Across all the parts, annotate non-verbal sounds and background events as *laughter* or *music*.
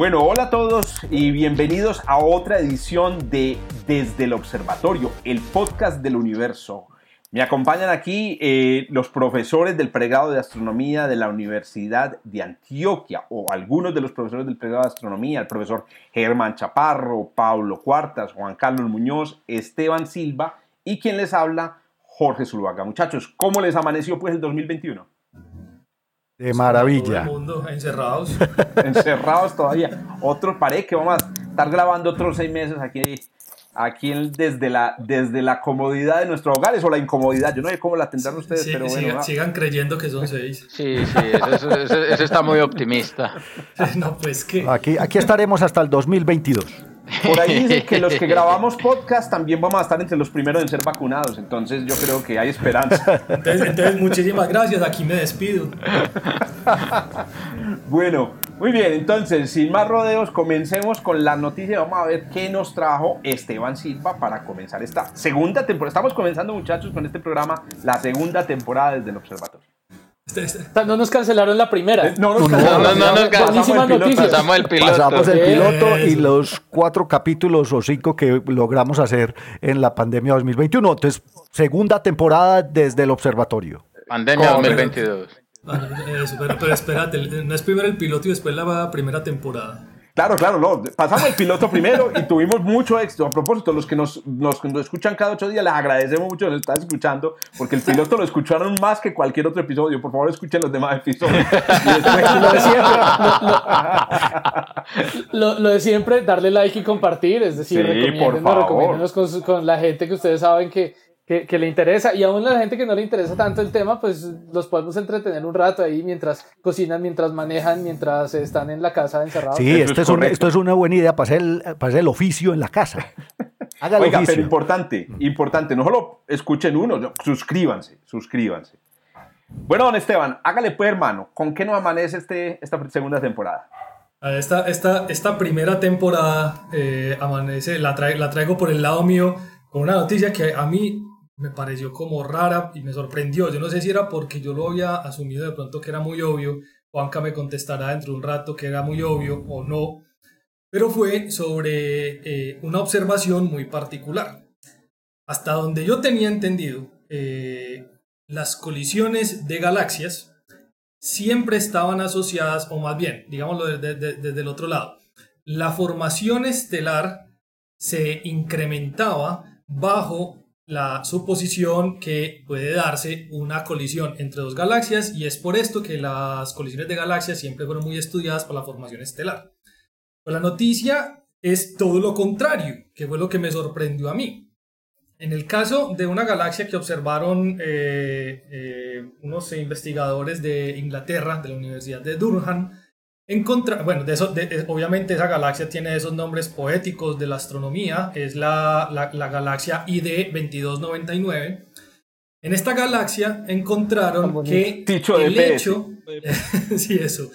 Bueno, hola a todos y bienvenidos a otra edición de Desde el Observatorio, el podcast del universo. Me acompañan aquí eh, los profesores del pregrado de astronomía de la Universidad de Antioquia, o algunos de los profesores del pregrado de astronomía, el profesor Germán Chaparro, Pablo Cuartas, Juan Carlos Muñoz, Esteban Silva y quien les habla, Jorge Zuluaga. Muchachos, ¿cómo les amaneció pues el 2021? De maravilla. Todo el mundo encerrados. *laughs* Encerrados todavía. Otro, paré que vamos a estar grabando otros seis meses aquí, aquí desde, la, desde la comodidad de nuestros hogares o la incomodidad. Yo no sé cómo la tendrán ustedes, Sí, pero bueno. sigan, creyendo que son seis. Sí, sí, eso, eso- eso está muy optimista. *laughs* No, pues que. Aquí, aquí estaremos hasta el 2022. Por ahí dicen que los que *laughs* grabamos podcast también vamos a estar entre los primeros en ser vacunados. Entonces yo creo que hay esperanza. Entonces, entonces, muchísimas gracias. Aquí me despido. *laughs* Bueno, muy bien, entonces, sin más rodeos, comencemos con la noticia. Vamos a ver qué nos trajo Esteban Silva para comenzar esta segunda temporada. Estamos comenzando, muchachos, con este programa, la segunda temporada desde el observatorio. No nos cancelaron la primera. No, No, nos no, no, no, pasamos buenísimas el piloto. noticias. Pasamos el piloto. Pasamos el piloto y los cuatro capítulos o cinco que logramos hacer en la pandemia 2021. Entonces, segunda temporada desde el observatorio. Pandemia Correcto. 2022. ah, Eso, pero, pero espérate, no es primero el piloto y después la primera temporada. Claro, claro, no. Pasamos el piloto primero y tuvimos mucho éxito. A propósito, los que nos, nos, nos escuchan cada ocho días, les agradecemos mucho que nos están escuchando, porque el piloto lo escucharon más que cualquier otro episodio. Por favor, escuchen los demás episodios. *laughs* Lo de siempre, lo, lo de siempre, darle like y compartir, es decir, Sí, recomiéndenos, recomiéndenos con la gente que ustedes saben que, que, que le interesa y aún la gente que no le interesa tanto el tema, pues los podemos entretener un rato ahí mientras cocinan, mientras manejan, mientras están en la casa encerrados. Sí, esto es es, un- esto es una buena idea para hacer el, para hacer el oficio en la casa. *laughs* Haga el Oiga, pero oficio. importante, importante, no solo escuchen uno, no, suscríbanse, suscríbanse. Bueno, don Esteban, hágale pues, hermano, ¿con qué nos amanece este, esta segunda temporada? Esta, esta, esta primera temporada eh, amanece, la, trae- la traigo por el lado mío con una noticia que a mí me pareció como rara y me sorprendió. Yo no sé si era porque yo lo había asumido de pronto que era muy obvio. Juanca me contestará dentro de un rato que era muy obvio o no. Pero fue sobre eh, una observación muy particular. Hasta donde yo tenía entendido, eh, las colisiones de galaxias siempre estaban asociadas, o más bien, digámoslo desde, desde- desde el otro lado, la formación estelar se incrementaba bajo la suposición que puede darse una colisión entre dos galaxias y es por esto que las colisiones de galaxias siempre fueron muy estudiadas por la formación estelar. Pues la noticia es todo lo contrario, que fue lo que me sorprendió a mí. En el caso de una galaxia que observaron eh, eh, unos investigadores de Inglaterra, de la Universidad de Durham, encontra bueno, de eso, de- de- obviamente esa galaxia tiene esos nombres poéticos de la astronomía, es la, la, la galaxia ID 2299. En esta galaxia encontraron que Dicho el hecho, *laughs* sí, eso,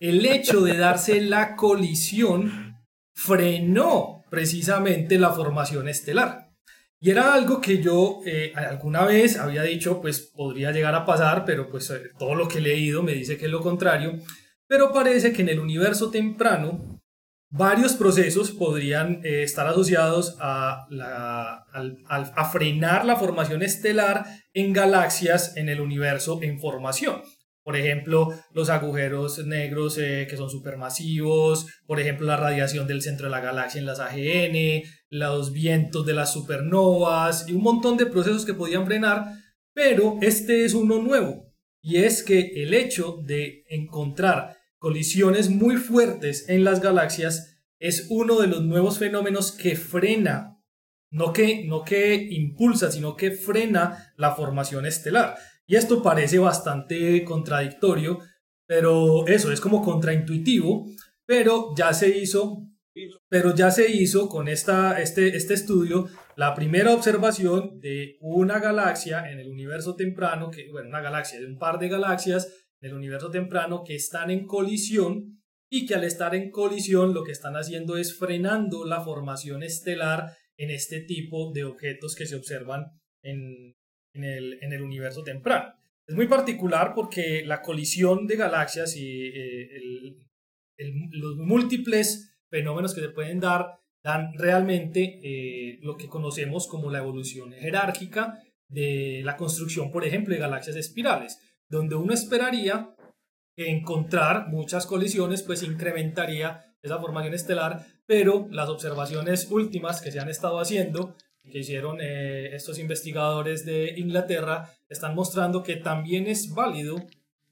el hecho de darse la colisión frenó precisamente la formación estelar. Y era algo que yo eh, alguna vez había dicho, pues podría llegar a pasar, pero pues eh, todo lo que he leído me dice que es lo contrario. Pero parece que en el universo temprano varios procesos podrían eh, estar asociados a, frenar la formación estelar en galaxias en el universo en formación. Por ejemplo, los agujeros negros eh, que son supermasivos, por ejemplo, la radiación del centro de la galaxia en las AGN, los vientos de las supernovas y un montón de procesos que podían frenar, pero este es uno nuevo y es que el hecho de encontrar colisiones muy fuertes en las galaxias es uno de los nuevos fenómenos que frena, no que, no que impulsa, sino que frena la formación estelar. Y esto parece bastante contradictorio, pero eso es como contraintuitivo, pero ya se hizo, pero ya se hizo con esta, este, este estudio, la primera observación de una galaxia en el universo temprano, que, bueno, una galaxia de un par de galaxias en el universo temprano que están en colisión y que al estar en colisión lo que están haciendo es frenando la formación estelar en este tipo de objetos que se observan en, el, en el universo temprano. Es muy particular porque la colisión de galaxias y eh, los múltiples fenómenos que se pueden dar dan realmente eh, lo que conocemos como la evolución jerárquica de la construcción, por ejemplo, de galaxias espirales, donde uno esperaría encontrar muchas colisiones, pues incrementaría esa formación estelar, pero las observaciones últimas que se han estado haciendo, que hicieron eh, estos investigadores de Inglaterra, están mostrando que también es válido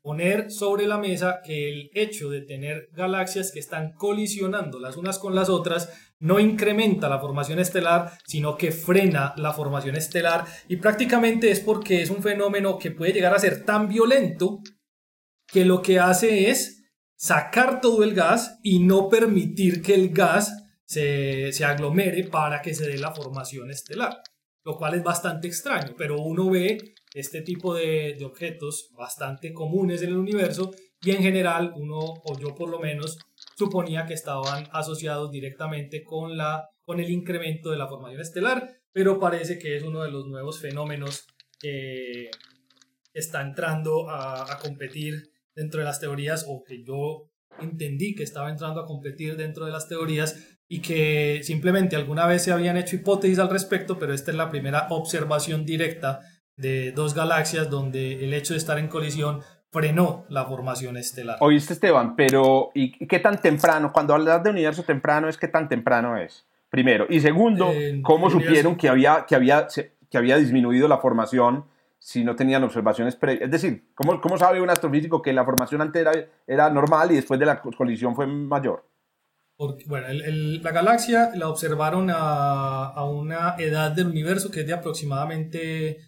poner sobre la mesa que el hecho de tener galaxias que están colisionando las unas con las otras no incrementa la formación estelar, sino que frena la formación estelar. Y prácticamente es porque es un fenómeno que puede llegar a ser tan violento que lo que hace es sacar todo el gas y no permitir que el gas se, se aglomere para que se dé la formación estelar, lo cual es bastante extraño, pero uno ve este tipo de, objetos bastante comunes en el universo y en general uno, o yo por lo menos, suponía que estaban asociados directamente con, la, con el incremento de la formación estelar, pero parece que es uno de los nuevos fenómenos que está entrando a, a competir dentro de las teorías o que yo entendí que estaba entrando a competir dentro de las teorías y que simplemente alguna vez se habían hecho hipótesis al respecto, pero esta es la primera observación directa de dos galaxias donde el hecho de estar en colisión frenó la formación estelar. Oíste Esteban, pero ¿y qué tan temprano? Cuando hablas de universo temprano es qué tan temprano es. Primero. Y segundo, ¿cómo supieron que había, que, había, que había disminuido la formación si no tenían observaciones previas? Es decir, ¿cómo, ¿cómo, sabe un astrofísico que la formación antes era, normal y después de la colisión fue mayor? bueno, la galaxia la observaron a, a una edad del universo que es de aproximadamente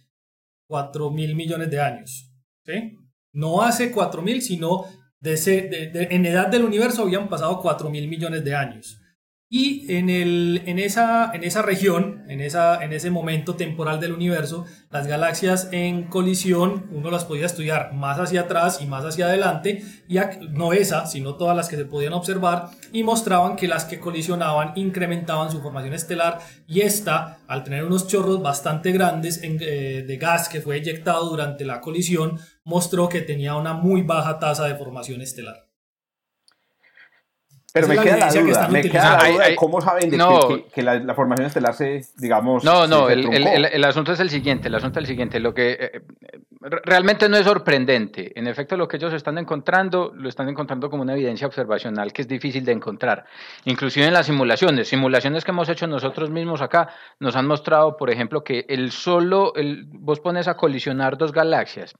4 mil millones de años. ¿sí? No hace 4 mil, sino de, en edad del universo habían pasado 4 mil millones de años. Y en, el, en, esa, en esa región, en, esa, en ese momento temporal del universo, las galaxias en colisión, uno las podía estudiar más hacia atrás y más hacia adelante, y no esa, sino todas las que se podían observar, y mostraban que las que colisionaban incrementaban su formación estelar, y esta, al tener unos chorros bastante grandes eh, de gas que fue eyectado durante la colisión, mostró que tenía una muy baja tasa de formación estelar. Pero me queda, la duda, me queda la duda, de cómo saben que, la, formación estelar se, digamos... No, no, el, el, el, asunto es el siguiente, el asunto es el siguiente, lo que eh, realmente no es sorprendente, en efecto lo que ellos están encontrando, lo están encontrando como una evidencia observacional que es difícil de encontrar, inclusive en las simulaciones, simulaciones que hemos hecho nosotros mismos acá, nos han mostrado, por ejemplo, que el solo, el, vos pones a colisionar dos galaxias,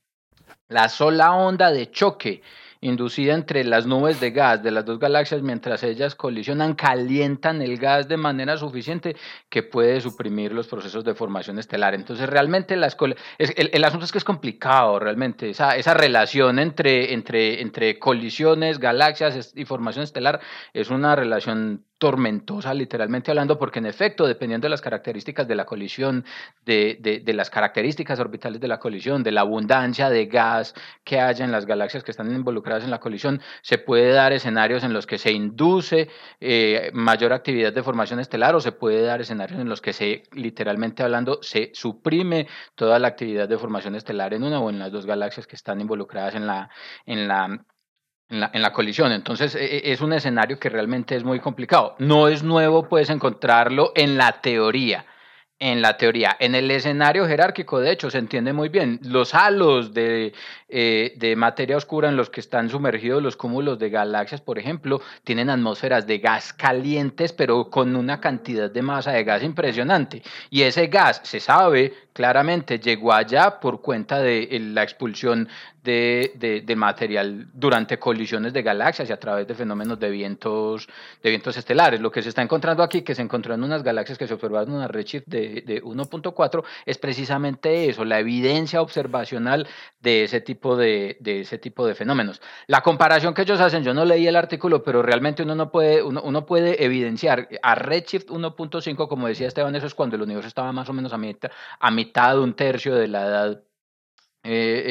la sola onda de choque inducida entre las nubes de gas de las dos galaxias mientras ellas colisionan, calientan el gas de manera suficiente que puede suprimir los procesos de formación estelar. Entonces, realmente las el, el, asunto es que es complicado, realmente, esa, esa relación entre, entre, entre colisiones, galaxias y formación estelar es una relación tormentosa, literalmente hablando, porque en efecto, dependiendo de las características de la colisión, de, de, las características orbitales de la colisión, de la abundancia de gas que haya en las galaxias que están involucradas en la colisión, se puede dar escenarios en los que se induce eh, mayor actividad de formación estelar o se puede dar escenarios en los que se, literalmente hablando, se suprime toda la actividad de formación estelar en una o en las dos galaxias que están involucradas en la, en la en la, colisión. Entonces e, e, es un escenario que realmente es muy complicado. No es nuevo, puedes encontrarlo en la teoría. En la teoría, en el escenario jerárquico, de hecho, se entiende muy bien. Los halos de, eh, de materia oscura en los que están sumergidos los cúmulos de galaxias, por ejemplo, tienen atmósferas de gas calientes, pero con una cantidad de masa de gas impresionante. Y ese gas, se sabe claramente, llegó allá por cuenta de la expulsión de, de, material durante colisiones de galaxias y a través de fenómenos de vientos, de vientos estelares. Lo que se está encontrando aquí, que se encontró en unas galaxias que se observaron en una redshift de de, de 1.4 es precisamente eso, la evidencia observacional de ese tipo de, de ese tipo de fenómenos. La comparación que ellos hacen, yo no leí el artículo, pero realmente uno no puede, uno, uno puede evidenciar a Redshift 1.5, como decía Esteban, eso es cuando el universo estaba más o menos a mitad, a un tercio de la edad eh,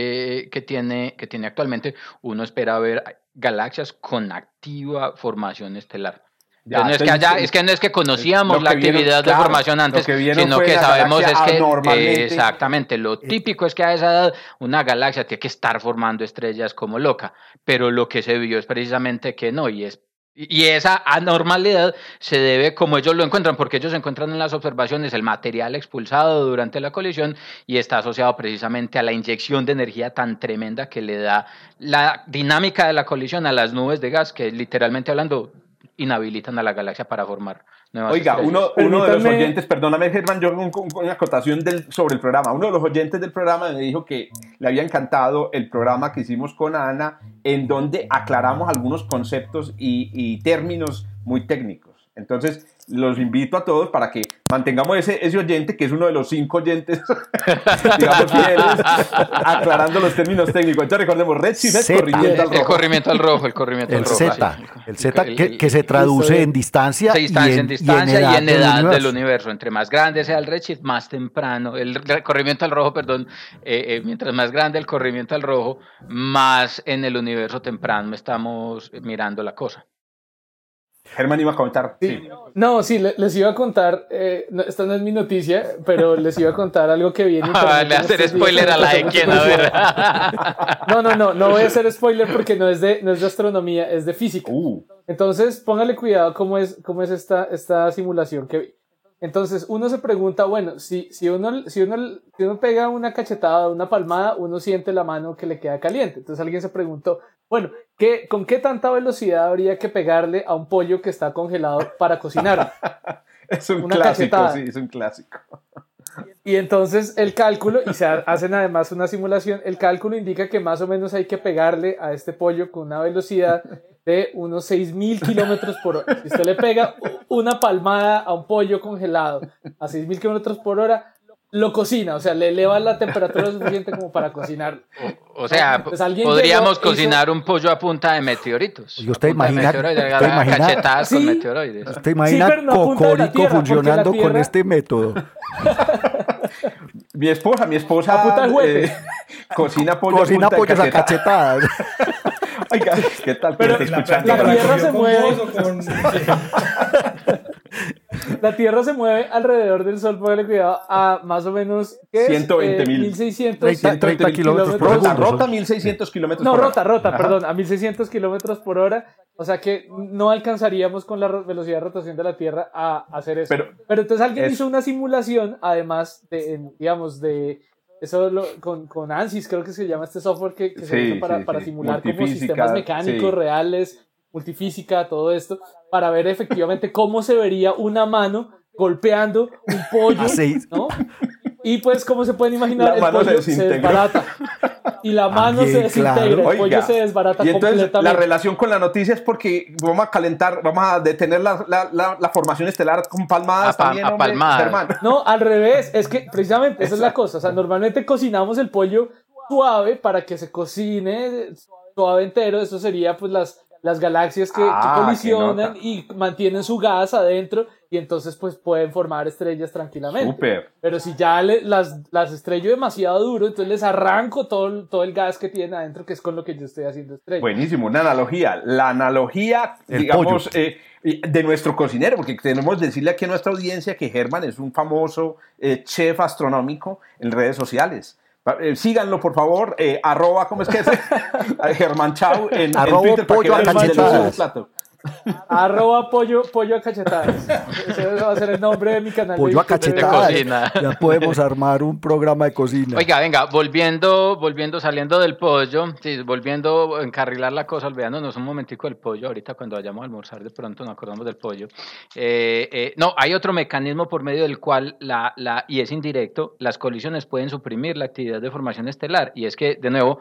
eh, que, tiene, que tiene actualmente, uno espera ver galaxias con activa formación estelar. Ya, no es que haya, es que no es que conocíamos la vieron, actividad de formación antes, que sino que sabemos es que eh, exactamente lo típico es que a esa edad una galaxia tiene que estar formando estrellas como loca, pero lo que se vio es precisamente que no y es y esa anormalidad se debe, como ellos lo encuentran, porque ellos encuentran en las observaciones el material expulsado durante la colisión y está asociado precisamente a la inyección de energía tan tremenda que le da la dinámica de la colisión a las nubes de gas, que literalmente hablando inhabilitan a la galaxia para formar nuevas Oiga, estrellas. uno, uno de los oyentes, perdóname Germán, yo con, con- con una acotación del, sobre el programa, uno de los oyentes del programa me dijo que le había encantado el programa que hicimos con Ana, en donde aclaramos algunos conceptos y, y términos muy técnicos. Entonces, los invito a todos para que mantengamos ese, ese oyente, que es uno de los cinco oyentes, *laughs* digamos, fieles, aclarando los términos técnicos. Entonces, recordemos, Redshift es Zeta. corrimiento al el rojo. corrimiento al rojo, el corrimiento El al rojo. Z, sí. el Z El- que, el- que se traduce el- en distancia, se distancia y en, distancia y en edad del universo. universo. Entre más grande sea el redshift, más temprano, el corrimiento al rojo, perdón, eh, eh, mientras más grande el corrimiento al rojo, más en el universo temprano estamos mirando la cosa. Germán iba a comentar. Sí. sí. No, sí, le- les iba a contar, eh, no, esta no es mi noticia, pero les iba a contar algo que vi en internet *laughs* Ah, le hacer estos días spoiler a la de quién, a ver. *laughs* No, no, no, no voy a hacer spoiler porque no es de, no es de astronomía, es de física. Uh, Entonces, póngale cuidado cómo es, cómo es esta, esta simulación que vi. Entonces, uno se pregunta, bueno, si, si, uno, si, uno, si uno pega una cachetada, una palmada, uno siente la mano que le queda caliente. Entonces, alguien se preguntó, bueno, ¿qué, ¿con qué tanta velocidad habría que pegarle a un pollo que está congelado para cocinar? *laughs* es un Una clásico, cachetada. sí, es un clásico. Y entonces el cálculo, y se ha- hacen además una simulación, el cálculo indica que más o menos hay que pegarle a este pollo con una velocidad de unos 6.000 kilómetros por hora. Si usted le pega una palmada a un pollo congelado a 6.000 kilómetros por hora, lo cocina, o sea, le eleva la temperatura suficiente como para cocinar. O sea, Pues alguien podríamos llegó, hizo- cocinar un pollo a punta de meteoritos. ¿Y usted A imagina- meteoroides, usted imagina- cachetadas con Sí. meteoroides. ¿Usted imagina pero no Cocorico Tierra, funcionando con Tierra- este método? Mi esposa, mi esposa A eh, cocina pollo Cocina punta de a cachetadas. *laughs* Oiga, ¿qué tal? Pero que La la Tierra se mueve. con *laughs* sí. *laughs* La Tierra se mueve alrededor del Sol, póngale cuidado, a más o menos ¿qué es? 120.000. 1600 30, 30 kilómetros por Rota, segundo. rota 1600 kilómetros No, por hora. rota, rota, Ajá. perdón, a 1600 kilómetros por hora. O sea que no alcanzaríamos con la velocidad de rotación de la Tierra a hacer eso. Pero- Pero, entonces alguien es- hizo una simulación, además de, en, digamos, de eso lo- con, con ANSYS, creo que se llama este software que, que se Sí, usa para, sí, para sí. simular como Multifísica, sistemas mecánicos sí. reales, multifísica, todo esto, para ver efectivamente cómo se vería una mano golpeando un pollo, Así. ¿no? Y pues, como se pueden imaginar, La el mano se pollo se, desbarata. Y la mano se desintegra, claro. el pollo Oiga, se desbarata y entonces la relación con la noticia es porque vamos a calentar, vamos a detener la, la, la, la formación estelar con palmadas A pa- también, a palmadas. No, al revés, es que precisamente esa es la cosa. O sea, normalmente cocinamos el pollo suave para que se cocine suave entero. Eso sería pues las, las galaxias que, Ah, colisionan y mantienen su gas adentro y entonces pues pueden formar estrellas tranquilamente. Pero si ya le- las, las estrello demasiado duro, entonces les arranco todo, el- todo el gas que tienen adentro, que es con lo que yo estoy haciendo estrellas. Buenísimo, una analogía. La analogía, El digamos, eh, de nuestro cocinero, porque tenemos que decirle aquí a nuestra audiencia que Germán es un famoso eh, chef astronómico en redes sociales. Eh, síganlo, por favor, eh, arroba, ¿cómo es que es? *laughs* Germán Chau en, en Arroba Twitter para que *laughs* Arroba pollo, pollo a cachetadas. Ese va a ser el nombre de mi canal. de Pollo a de- cachetadas. cocina. Ya podemos armar un programa de cocina. Oiga, venga, volviendo, volviendo, saliendo del pollo, sí, volviendo a encarrilar la cosa, olvidándonos un momentico del pollo, ahorita cuando vayamos a almorzar de pronto nos acordamos del pollo. Eh, eh, no, hay otro mecanismo por medio del cual, la, la, y es indirecto, las colisiones pueden suprimir la actividad de formación estelar, y es que, de nuevo,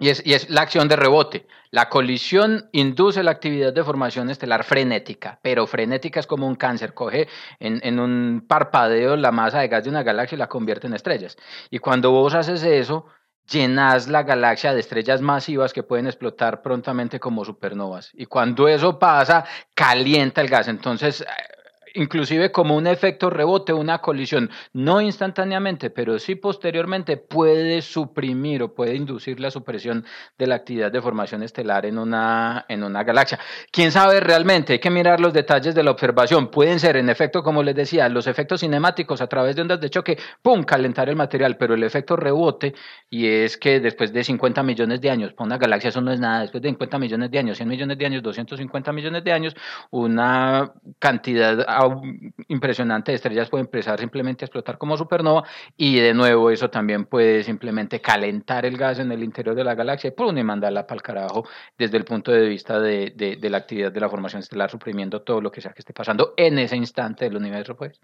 Y es, la acción de rebote. La colisión induce la actividad de formación estelar frenética, pero frenética es como un cáncer. Coge en, en, un parpadeo la masa de gas de una galaxia y la convierte en estrellas. Y cuando vos haces eso, llenas la galaxia de estrellas masivas que pueden explotar prontamente como supernovas. Y cuando eso pasa, calienta el gas. Entonces, inclusive como un efecto rebote, una colisión, no instantáneamente, pero sí posteriormente puede suprimir o puede inducir la supresión de la actividad de formación estelar en una, en una galaxia. ¿Quién sabe realmente? Hay que mirar los detalles de la observación. Pueden ser, en efecto, como les decía, los efectos cinemáticos a través de ondas de choque, ¡pum!, calentar el material, pero el efecto rebote, y es que después de 50 millones de años, para una galaxia eso no es nada, después de 50 millones de años, 100 millones de años, 250 millones de años, una cantidad impresionante de estrellas puede empezar simplemente a explotar como supernova y de nuevo eso también puede simplemente calentar el gas en el interior de la galaxia y, mandarla para el carajo desde el punto de vista de, la actividad de la formación estelar, suprimiendo todo lo que sea que esté pasando en ese instante del universo, pues.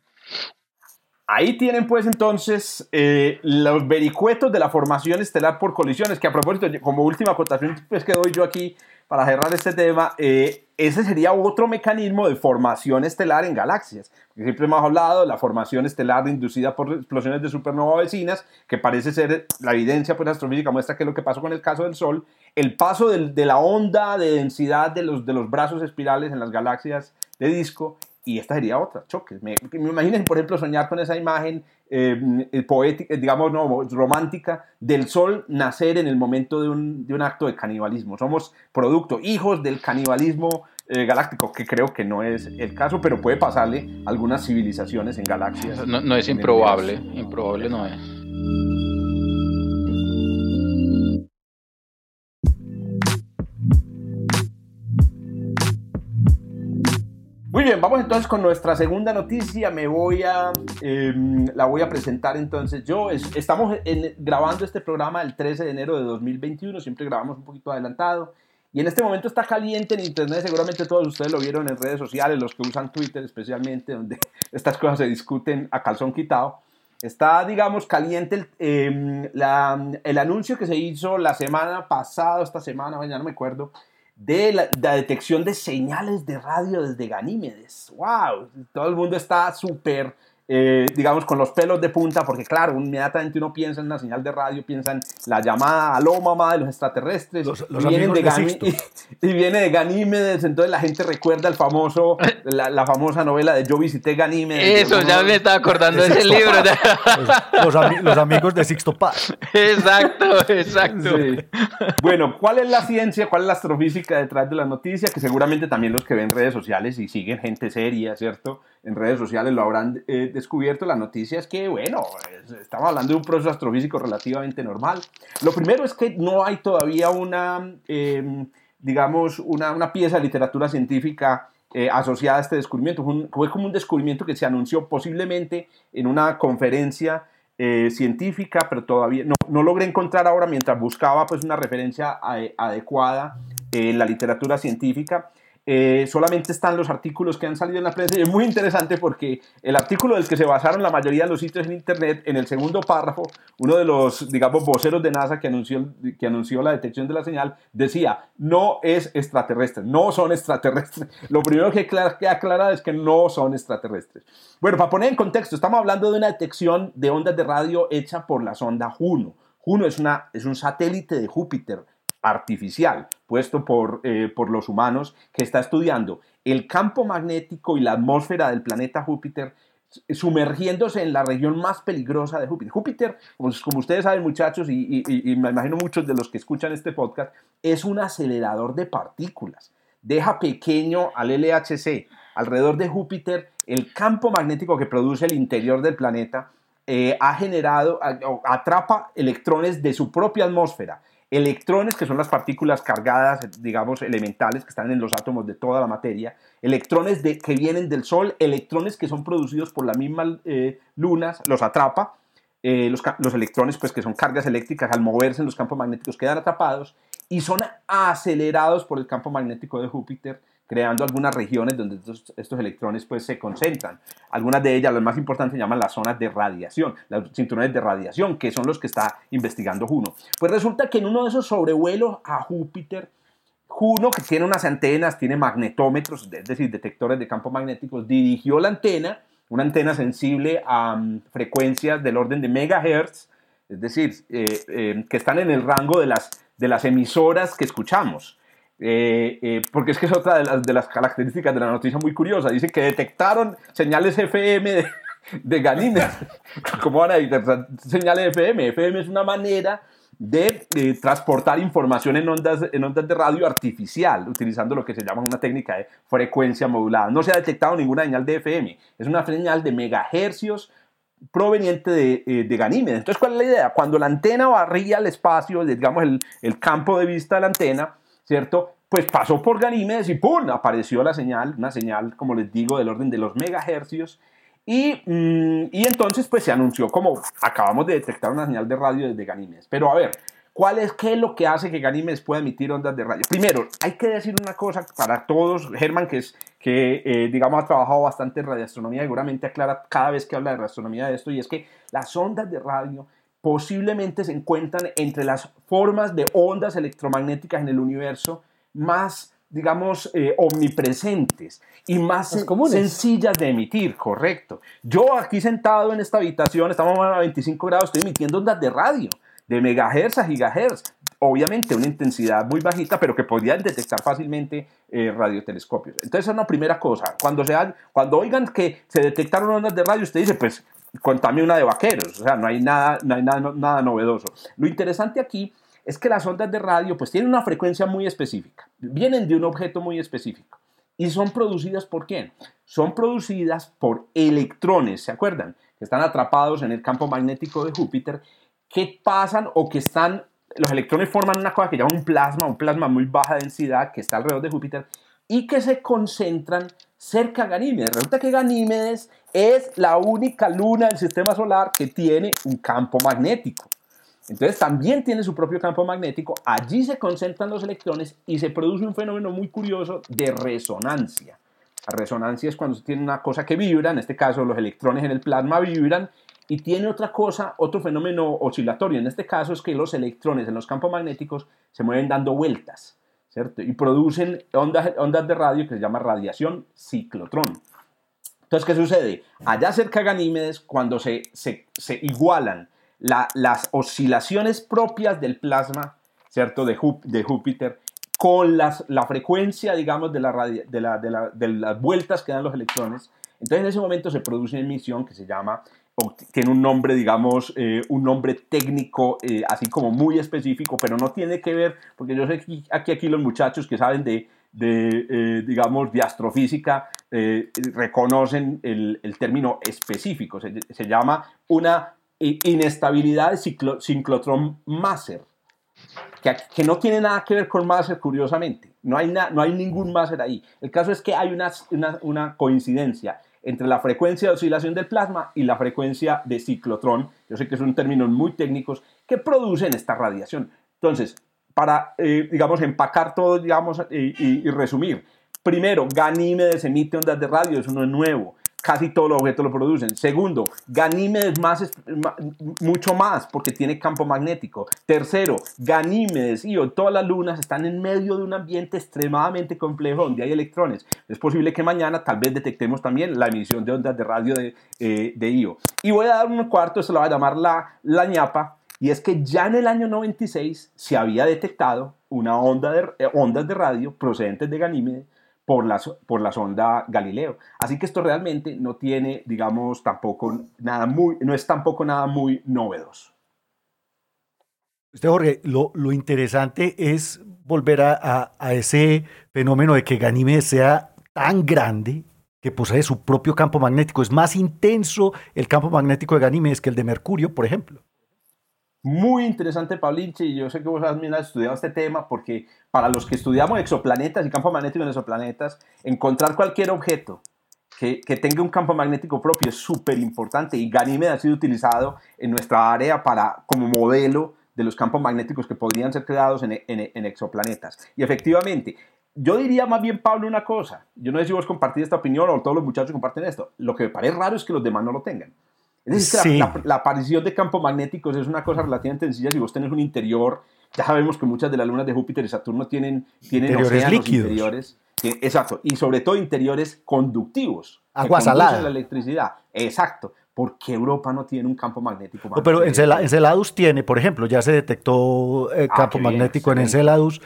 Ahí tienen pues entonces eh, los vericuetos de la formación estelar por colisiones, que a propósito, como última acotación pues, que doy yo aquí para cerrar este tema, eh, ese sería otro mecanismo de formación estelar en galaxias. Siempre hemos hablado de la formación estelar inducida por explosiones de supernova vecinas, que parece ser la evidencia pues, astrofísica muestra que es lo que pasó con el caso del Sol. El paso de la onda de densidad de los, de los brazos espirales en las galaxias de disco y esta sería otra, choques. Me, me imaginen, por ejemplo, soñar con esa imagen eh, poética, digamos, no, romántica del sol nacer en el momento de un, de un, acto de canibalismo. Somos producto, hijos del canibalismo eh, galáctico, que creo que no es el caso, pero puede pasarle a algunas civilizaciones en galaxias. No, no es improbable, improbable no es. Vamos entonces con nuestra segunda noticia. Me voy a, eh, la voy a presentar entonces yo. Es, estamos en, grabando este programa el 13 de enero de 2021, siempre grabamos un poquito adelantado. Y en este momento está caliente en internet, seguramente todos ustedes lo vieron en redes sociales, los que usan Twitter especialmente, donde *laughs* estas cosas se discuten a calzón quitado. Está, digamos, caliente el, eh, la, el anuncio que se hizo la semana pasada, esta semana, ya no me acuerdo, de la, detección de señales de radio desde Ganímedes. ¡Wow! Todo el mundo está súper, eh, digamos, con los pelos de punta, porque claro, inmediatamente uno piensa en una señal de radio, piensa en la llamada aló mamá de los extraterrestres, los, los y, vienen de, de y, *laughs* y, viene de Ganímedes, entonces la gente recuerda el famoso, *laughs* la, la famosa novela de Yo visité Ganímedes. Eso, ya me estaba acordando de, ese libro. los, ami los, amigos de Sixto Paz. Exacto, exacto. Sí. Bueno, ¿cuál es la ciencia, cuál es la astrofísica detrás de la noticia? Que seguramente también los que ven redes sociales y siguen gente seria, ¿cierto? En redes sociales lo habrán eh, descubierto. La noticia es que, bueno, estamos hablando de un proceso astrofísico relativamente normal. Lo primero es que no hay todavía una, eh, digamos, una, una, pieza de literatura científica eh, asociada a este descubrimiento. Fue, un, fue, como un descubrimiento que se anunció posiblemente en una conferencia eh, científica, pero todavía no, no, logré encontrar ahora mientras buscaba pues una referencia a, adecuada en la literatura científica. Eh, solamente están los artículos que han salido en la prensa y es muy interesante porque el artículo del que se basaron la mayoría de los sitios en internet, en el segundo párrafo, uno de los, digamos, voceros de NASA que anunció, que anunció la detección de la señal decía, no es extraterrestre, no son extraterrestres. *laughs* Lo primero que queda aclarado es que no son extraterrestres. Bueno, para poner en contexto, estamos hablando de una detección de ondas de radio hecha por la sonda Juno. Juno es, una, es un satélite de Júpiter artificial puesto por, eh, por los humanos que está estudiando el campo magnético y la atmósfera del planeta Júpiter sumergiéndose en la región más peligrosa de Júpiter. Júpiter, como ustedes saben muchachos, y, me imagino muchos de los que escuchan este podcast, es un acelerador de partículas. Deja pequeño al LHC. Alrededor de Júpiter, el campo magnético que produce el interior del planeta eh, ha generado, atrapa electrones de su propia atmósfera electrones, que son las partículas cargadas, digamos, elementales que están en los átomos de toda la materia, electrones de, que vienen del Sol, electrones que son producidos por las mismas eh, lunas, los atrapa, eh, los, los, electrones, pues que son cargas eléctricas, al moverse en los campos magnéticos quedan atrapados y son acelerados por el campo magnético de Júpiter, creando algunas regiones donde estos, electrones pues se concentran. Algunas de ellas, las más importantes, se llaman las zonas de radiación, los cinturones de radiación, que son los que está investigando Juno. Pues resulta que en uno de esos sobrevuelos a Júpiter, Juno, que tiene unas antenas, tiene magnetómetros, es decir, detectores de campos magnéticos, dirigió la antena, una antena sensible a um, frecuencias del orden de megahertz, es decir, eh, eh, que están en el rango de las, de las emisoras que escuchamos. Eh, porque es que es otra de las, de las, características de la noticia muy curiosa. Dice que detectaron señales FM de, de. *laughs* ¿Cómo van a detectar señales FM? FM es una manera de transportar información en ondas, en ondas de radio artificial, utilizando lo que se llama una técnica de frecuencia modulada. No se ha detectado ninguna señal de FM, es una señal de megahercios proveniente de, eh, de, Ganímedes. Entonces, ¿cuál es la idea? Cuando la antena barría el espacio, digamos el, el, campo de vista de la antena, ¿cierto? Pues pasó por Ganímedes y ¡pum! apareció la señal, una señal, como les digo, del orden de los megahercios. Y, mm, y entonces, pues se anunció como acabamos de detectar una señal de radio desde Ganímedes. Pero a ver, ¿Cuál es, ¿Qué es lo que hace que Ganímedes pueda emitir ondas de radio? Primero, hay que decir una cosa para todos. Germán, que, es, que eh, digamos, ha trabajado bastante en radioastronomía, seguramente aclara cada vez que habla de radioastronomía de esto, y es que las ondas de radio posiblemente se encuentran entre las formas de ondas electromagnéticas en el universo más, digamos, eh, omnipresentes y más sencillas de emitir, correcto. Yo aquí sentado en esta habitación, estamos a 25 grados, estoy emitiendo ondas de radio de megahertz a gigahertz. Obviamente una intensidad muy bajita, pero que podrían detectar fácilmente eh, radiotelescopios. Entonces, es una primera cosa. Cuando, sean, cuando oigan que se detectaron ondas de radio, usted dice, pues contame una de vaqueros. O sea, no hay nada, no hay nada, nada novedoso. Lo interesante aquí es que las ondas de radio pues tienen una frecuencia muy específica. Vienen de un objeto muy específico. ¿Y son producidas por quién? Son producidas por electrones, ¿se acuerdan? Que están atrapados en el campo magnético de Júpiter que pasan o que están, los electrones forman una cosa que llaman un plasma, un plasma muy baja densidad que está alrededor de Júpiter y que se concentran cerca de Ganímedes. Resulta que Ganímedes es la única luna del sistema solar que tiene un campo magnético. Entonces también tiene su propio campo magnético, allí se concentran los electrones y se produce un fenómeno muy curioso de resonancia. La resonancia es cuando se tiene una cosa que vibra, en este caso los electrones en el plasma vibran y tiene otra cosa, otro fenómeno oscilatorio. En este caso es que los electrones en los campos magnéticos se mueven dando vueltas, ¿cierto? Y producen ondas, ondas de radio que se llama radiación ciclotrón. Entonces, ¿qué sucede? Allá cerca de Ganímedes, cuando se, se, se igualan las oscilaciones propias del plasma, ¿cierto? De, Júpiter, con las, la frecuencia, digamos, de, la, de las vueltas que dan los electrones, entonces en ese momento se produce una emisión que se llama tiene un nombre, digamos, eh, un nombre técnico, eh, así como muy específico, pero no tiene que ver, porque yo sé que aquí, aquí los muchachos que saben de, de eh, digamos, de astrofísica, reconocen el, el, término específico, se, se, llama una inestabilidad de ciclo, Maser, que, que, no tiene nada que ver con Maser, curiosamente, no hay, no hay ningún Maser ahí. El caso es que hay una, una, una coincidencia entre la frecuencia de oscilación del plasma y la frecuencia de ciclotrón, yo sé que son términos muy técnicos, que producen esta radiación. Entonces, para, eh, digamos, empacar todo, digamos, y, resumir, primero, Ganímedes emite ondas de radio, eso no es nuevo casi todos los objetos lo producen. Segundo, Ganímedes más, mucho más porque tiene campo magnético. Tercero, Ganímedes y todas las lunas están en medio de un ambiente extremadamente complejo donde hay electrones. Es posible que mañana tal vez detectemos también la emisión de ondas de radio de, eh, de IO. Y voy a dar un cuarto, se lo voy a llamar la, la ñapa, y es que ya en el año 96 se había detectado una onda de, eh, ondas de radio procedentes de Ganímedes por la, por la sonda Galileo. Así que esto realmente no tiene, digamos, tampoco nada muy, no es tampoco nada muy novedoso. Usted, Jorge, lo, lo interesante es volver a, a, ese fenómeno de que Ganímedes sea tan grande que posee su propio campo magnético. Es más intenso el campo magnético de Ganímedes que el de Mercurio, por ejemplo. Muy interesante, Pablinche, y yo sé que vos también has estudiado este tema porque para los que estudiamos exoplanetas y campo magnético en exoplanetas, encontrar cualquier objeto que, que tenga un campo magnético propio es súper importante y Ganímedes ha sido utilizado en nuestra área para, como modelo de los campos magnéticos que podrían ser creados en, en, en exoplanetas. Y efectivamente, yo diría más bien, Pablo, una cosa. Yo no sé si vos compartís esta opinión o todos los muchachos comparten esto. Lo que me parece raro es que los demás no lo tengan. Es decir, Sí. la, la- la aparición de campos magnéticos es una cosa relativamente sencilla si vos tenés un interior. Ya sabemos que muchas de las lunas de Júpiter y Saturno tienen, tienen Interiores océanos líquidos. interiores. exacto. Y sobre todo interiores conductivos. que Agua salada. la electricidad. Exacto. ¿Por qué Europa no tiene un campo magnético No, pero magnético? Encela- Enceladus tiene, por ejemplo, ya se detectó eh, Ah, campo qué bien, magnético en. Enceladus,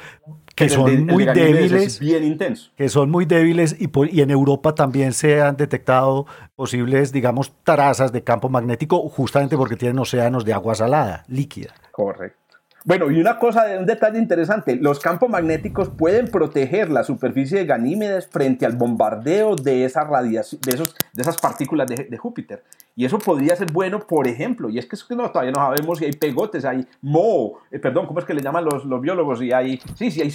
que El son el muy débiles. Es bien intenso. que son muy débiles y, por- y en Europa también se han detectado posibles, digamos, trazas de campo magnético justamente porque tienen océanos de agua salada, líquida. Correcto. Bueno, y una cosa, un detalle interesante, los campos magnéticos pueden proteger la superficie de Ganímedes frente al bombardeo de esa radiación, de, esos, de esas partículas de, de Júpiter. Y eso podría ser bueno, por ejemplo, y es que, no, todavía no sabemos si hay pegotes, hay moho, eh, perdón, ¿cómo es que le llaman los, los biólogos? Y hay, sí, sí, hay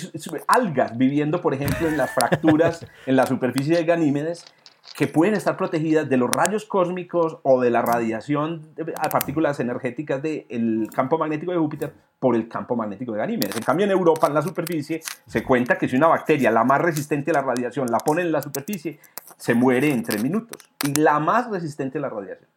algas viviendo, por ejemplo, en las fracturas *laughs* en la superficie de Ganímedes que pueden estar protegidas de los rayos cósmicos o de la radiación a partículas energéticas del campo magnético de Júpiter por el campo magnético de Ganímedes. En cambio, en Europa, en la superficie, se cuenta que si una bacteria, la más resistente a la radiación, la pone en la superficie, se muere en tres minutos. Y la más resistente a la radiación.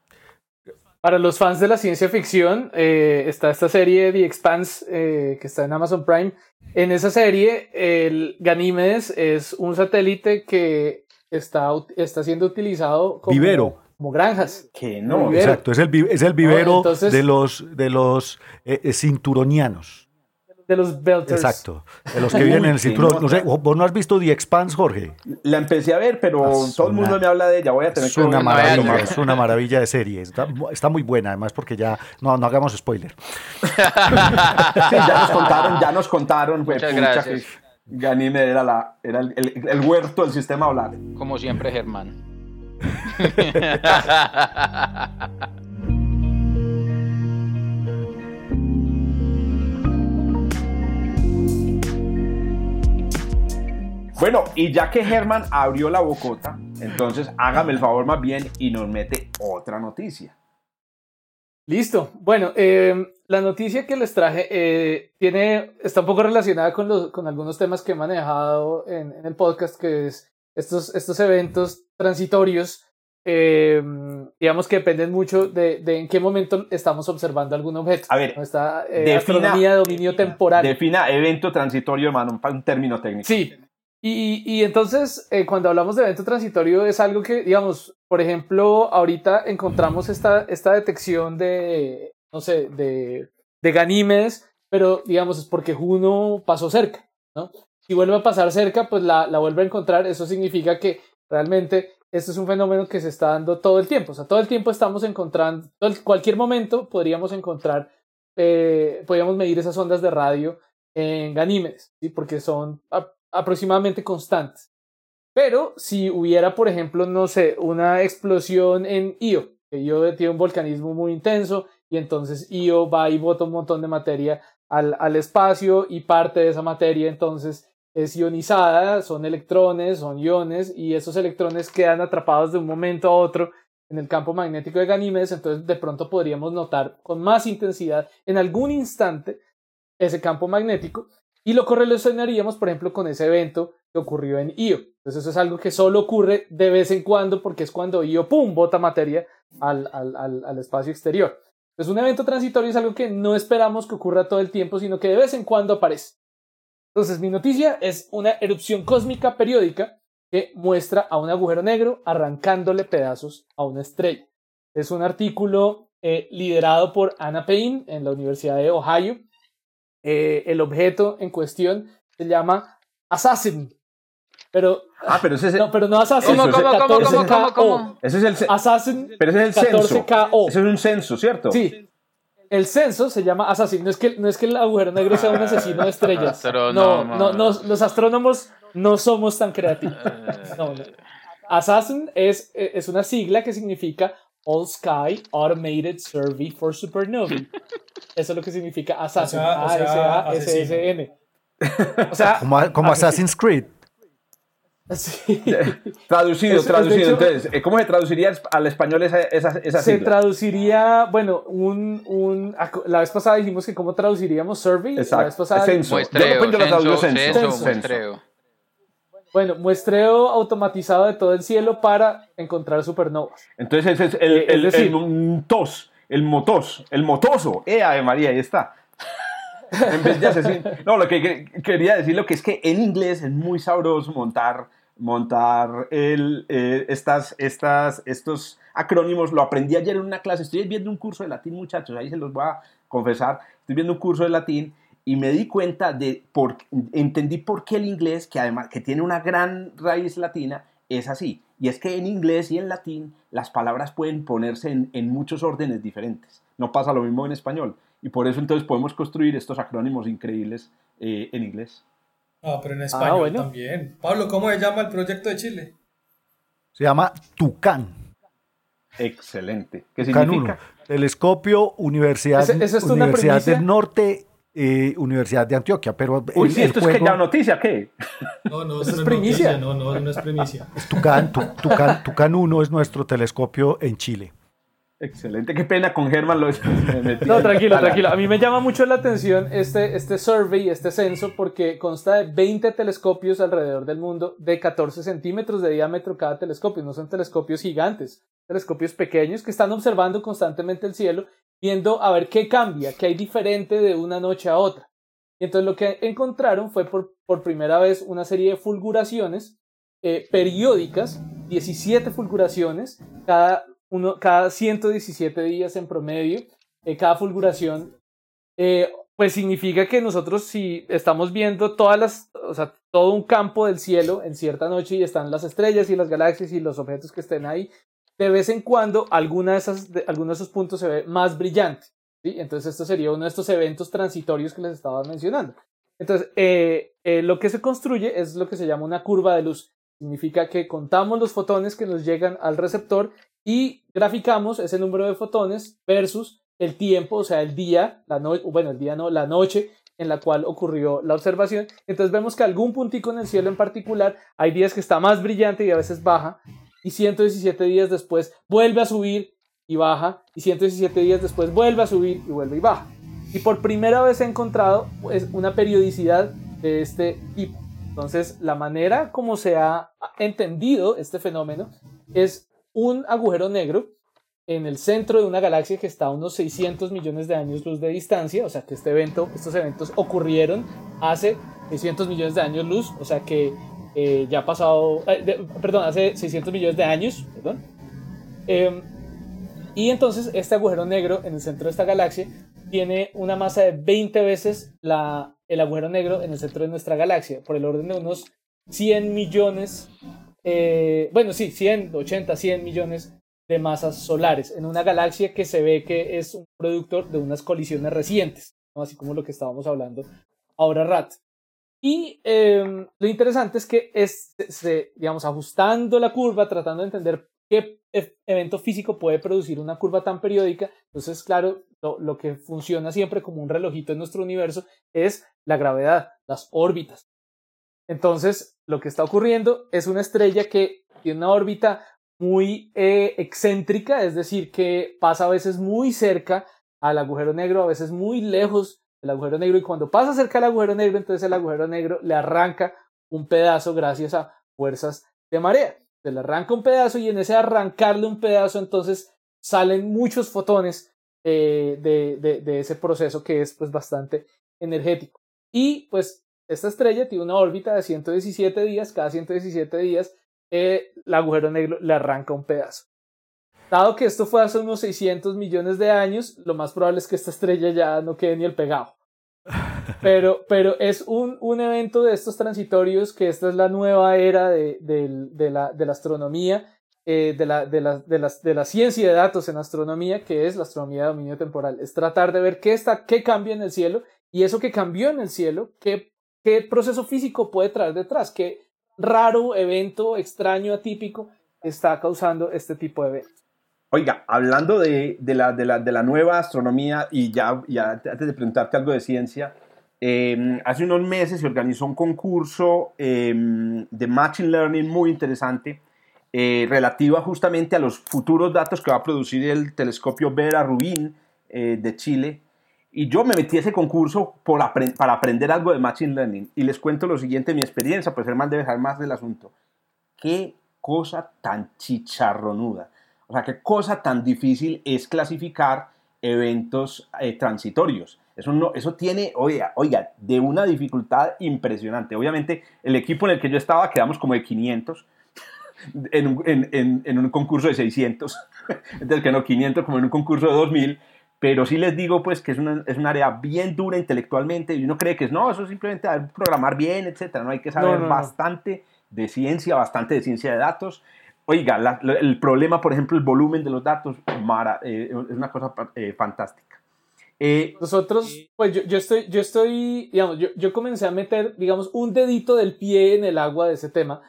Para los fans de la ciencia ficción, eh, está esta serie The Expanse eh, que está en Amazon Prime. En esa serie, el Ganímedes es un satélite que está, está siendo utilizado como, Vivero. como granjas. Que no. Vivero. Exacto, es el, es el vivero entonces- de los, de los eh, eh, cinturonianos. De los Belters. Exacto, de los que viven en el cinturón. No sé. ¿Vos no has visto The Expanse, Jorge? La empecé a ver, pero Es todo el mundo me habla de ella. Voy a tener Es que una maravilla, es una maravilla de serie. Está, está muy buena, además, porque ya no, no hagamos spoiler. *laughs* Sí, ya nos contaron, ya nos contaron. Muchas gracias. Ganímedes era, la, era el, el- el huerto del sistema solar. Como siempre, Germán. *laughs* Bueno, y ya que Germán abrió la bocota, entonces hágame el favor más bien y nos mete otra noticia. Listo. Bueno, eh, la noticia que les traje eh, tiene, está un poco relacionada con, los, con algunos temas que he manejado en, en el podcast, que es estos, estos eventos transitorios, eh, digamos que dependen mucho de, de en qué momento estamos observando algún objeto. A ver, ¿no? Está eh, defina- astronomía de dominio temporal. Defina evento transitorio, hermano, un, un término técnico. Sí. Y, y entonces, eh, cuando hablamos de evento transitorio, es algo que, digamos, por ejemplo, ahorita encontramos esta, esta detección de, no sé, de, de Ganímedes, pero digamos, es porque Juno pasó cerca, ¿no? Si vuelve a pasar cerca, pues la, la vuelve a encontrar. Eso significa que realmente esto es un fenómeno que se está dando todo el tiempo. O sea, todo el tiempo estamos encontrando, cualquier momento podríamos encontrar, eh, podríamos medir esas ondas de radio en Ganímedes, ¿sí? porque son aproximadamente constantes. Pero si hubiera, por ejemplo, no sé, una explosión en Io, que Io tiene un volcanismo muy intenso y entonces Io va y bota un montón de materia al, al espacio y parte de esa materia entonces es ionizada, son electrones, son iones y esos electrones quedan atrapados de un momento a otro en el campo magnético de Ganímedes, entonces de pronto podríamos notar con más intensidad en algún instante ese campo magnético y lo correlacionaríamos, por ejemplo, con ese evento que ocurrió en Io. Entonces eso es algo que solo ocurre de vez en cuando porque es cuando Io, ¡pum!, bota materia al, al, al, al espacio exterior. Entonces un evento transitorio es algo que no esperamos que ocurra todo el tiempo, sino que de vez en cuando aparece. Entonces mi noticia es una erupción cósmica periódica que muestra a un agujero negro arrancándole pedazos a una estrella. Es un artículo eh, liderado por Anna Payne en la Universidad de Ohio. Eh, el objeto en cuestión se llama Assassin. Pero Ah, pero ese es el, no, pero no Assassin. ¿Cómo, cómo, cómo, cómo, 14KO. cómo, cómo? ese es el Assassin pero ese es el censo. 14KO. Ese es un censo, ¿cierto? Sí. El censo se llama Assassin. No es que, no es que el agujero negro sea un asesino de estrellas. *laughs* No, no, no, los astrónomos no somos tan creativos. No, no. Assassin es, es una sigla que significa All Sky Automated Survey for Supernovae. Eso es lo que significa Assassin. O sea- o sea, A-S-A-S-S-N. O sea, Como, como Assassin's Creed. *laughs* sí. Traducido, Es- traducido. hecho- Entonces, eh, ¿cómo se traduciría al español esa, esa, esa se sigla? traduciría, bueno, un, un, la vez pasada dijimos que cómo traduciríamos survey. La vez Exacto. pasada Censo. Muestreo, Yo lo- censo, censo. censo, Censo. muestreo. Bueno, muestreo automatizado de todo el cielo para encontrar supernovas. Entonces ese es el, Eh, es el, decir- el tos, el motos, el motoso. ¡Eh, Ave María! Ahí está. en vez de asesino. No, lo que, que- quería decir lo que es que en inglés es muy sabroso montar, montar el, eh, estas, estas, estos acrónimos. Lo aprendí ayer en una clase. Estoy viendo un curso de latín, muchachos. Ahí se los voy a confesar. Estoy viendo un curso de latín y me di cuenta de, por, entendí por qué el inglés, que además que tiene una gran raíz latina, es así. Y es que en inglés y en latín las palabras pueden ponerse en, en muchos órdenes diferentes. No pasa lo mismo en español. Y por eso entonces podemos construir estos acrónimos increíbles eh, en inglés. Ah, pero en español bueno. también. Pablo, ¿cómo se llama el proyecto de Chile? Se llama Tucán. Excelente. ¿Qué Tucán significa? 1. Telescopio Universidad, ¿Ese- esa es Universidad del Norte, eh, Universidad de Antioquia. Pero Uy, el- sí, el esto es que ya noticia, ¿qué? No, no, *laughs* es no primicia. noticia, No, no, no es primicia. Tucán, Tu- Tucán, Tucán 1 es nuestro telescopio en Chile. Excelente. Qué pena con Germán lo *laughs* me No, tranquilo, tranquilo. A mí me llama mucho la atención este, este survey, este censo, porque consta de 20 telescopios alrededor del mundo de 14 centímetros de diámetro cada telescopio. No son telescopios gigantes, telescopios pequeños que están observando constantemente el cielo, viendo a ver qué cambia, qué hay diferente de una noche a otra. Y entonces lo que encontraron fue por, por primera vez una serie de fulguraciones eh, periódicas, 17 fulguraciones, cada, uno, cada 117 días en promedio, eh, cada fulguración, eh, pues significa que nosotros si estamos viendo todas las, o sea, todo un campo del cielo en cierta noche y están las estrellas y las galaxias y los objetos que estén ahí, de vez en cuando alguna de esas, de, alguno de esos puntos se ve más brillante. ¿sí? Entonces esto sería uno de estos eventos transitorios que les estaba mencionando. Entonces, eh, eh, lo que se construye es lo que se llama una curva de luz. Significa que contamos los fotones que nos llegan al receptor y graficamos ese número de fotones versus el tiempo, o sea, el día, la noche, bueno, el día no, la noche en la cual ocurrió la observación. Entonces vemos que algún puntico en el cielo en particular, hay días que está más brillante y a veces baja, y 117 días después vuelve a subir y baja, y 117 días después vuelve a subir y vuelve y baja. Y por primera vez he encontrado pues, una periodicidad de este tipo. Entonces, la manera como se ha entendido este fenómeno es un agujero negro en el centro de una galaxia que está a unos 600 millones de años luz de distancia, o sea que este evento, estos eventos ocurrieron hace 600 millones de años luz, o sea que eh, ya ha pasado, eh, perdón, hace 600 millones de años, perdón. Em, y entonces este agujero negro en el centro de esta galaxia tiene una masa de 20 veces la, el agujero negro en el centro de nuestra galaxia, por el orden de unos 100 millones, eh, bueno, sí, 100, 80, 100 millones de masas solares en una galaxia que se ve que es un producto de unas colisiones recientes, así como lo que estábamos hablando ahora rat. Y eh, lo interesante es que es, se, digamos, ajustando la curva, tratando de entender qué evento físico puede producir una curva tan periódica, entonces, claro, lo que funciona siempre como un relojito en nuestro universo es la gravedad, las órbitas. Entonces, lo que está ocurriendo es una estrella que tiene una órbita muy eh, excéntrica, es decir, que pasa a veces muy cerca al agujero negro, a veces muy lejos del agujero negro, y cuando pasa cerca al agujero negro, entonces el agujero negro le arranca un pedazo gracias a fuerzas de marea. Se le arranca un pedazo y en ese arrancarle un pedazo, entonces salen muchos fotones eh, de, de, ese proceso que es pues bastante energético. Y pues esta estrella tiene una órbita de 117 días, cada 117 días eh, el agujero negro le arranca un pedazo. Dado que esto fue hace unos 600 millones de años, lo más probable es que esta estrella ya no quede ni el pegado. *laughs* Pero, pero es un, un evento de estos transitorios que esta es la nueva era de, de, de la, de la astronomía, eh, de, la, de, la, de, la, de la ciencia de datos en astronomía, que es la astronomía de dominio temporal. Es tratar de ver qué, está, qué cambia en el cielo y eso que cambió en el cielo, qué, qué proceso físico puede traer detrás, qué raro evento extraño, atípico está causando este tipo de eventos. Oiga, hablando de, de, la, de, la, de la nueva astronomía y ya, ya antes de preguntarte algo de ciencia, eh, hace unos meses se organizó un concurso eh, de Machine Learning muy interesante eh, justamente a los futuros datos que va a producir el telescopio Vera Rubin eh, de Chile. Y yo me metí a ese concurso para aprender algo de Machine Learning. Y les cuento lo siguiente, mi experiencia, pues Germán debe saber más del asunto. Qué cosa tan chicharronuda. O sea, qué cosa tan difícil es clasificar eventos eh, transitorios. Eso, no, eso tiene, oiga, oiga, de una dificultad impresionante. Obviamente, el equipo en el que yo estaba quedamos como de 500 *laughs* en un, en, en, un concurso de 600. *laughs* Entonces, que no 500 como en un concurso de 2000 pero sí les digo pues que es una, es un área bien dura intelectualmente y uno cree que es, no, eso simplemente programar bien, etcétera, no hay que saber bastante de ciencia, bastante de ciencia de datos. Oiga, el problema, por ejemplo, el volumen de los datos, Mara, eh, es una cosa eh, fantástica. Eh, Nosotros, pues yo, yo, estoy, yo estoy, digamos, yo, yo comencé a meter, digamos, un dedito del pie en el agua de ese tema,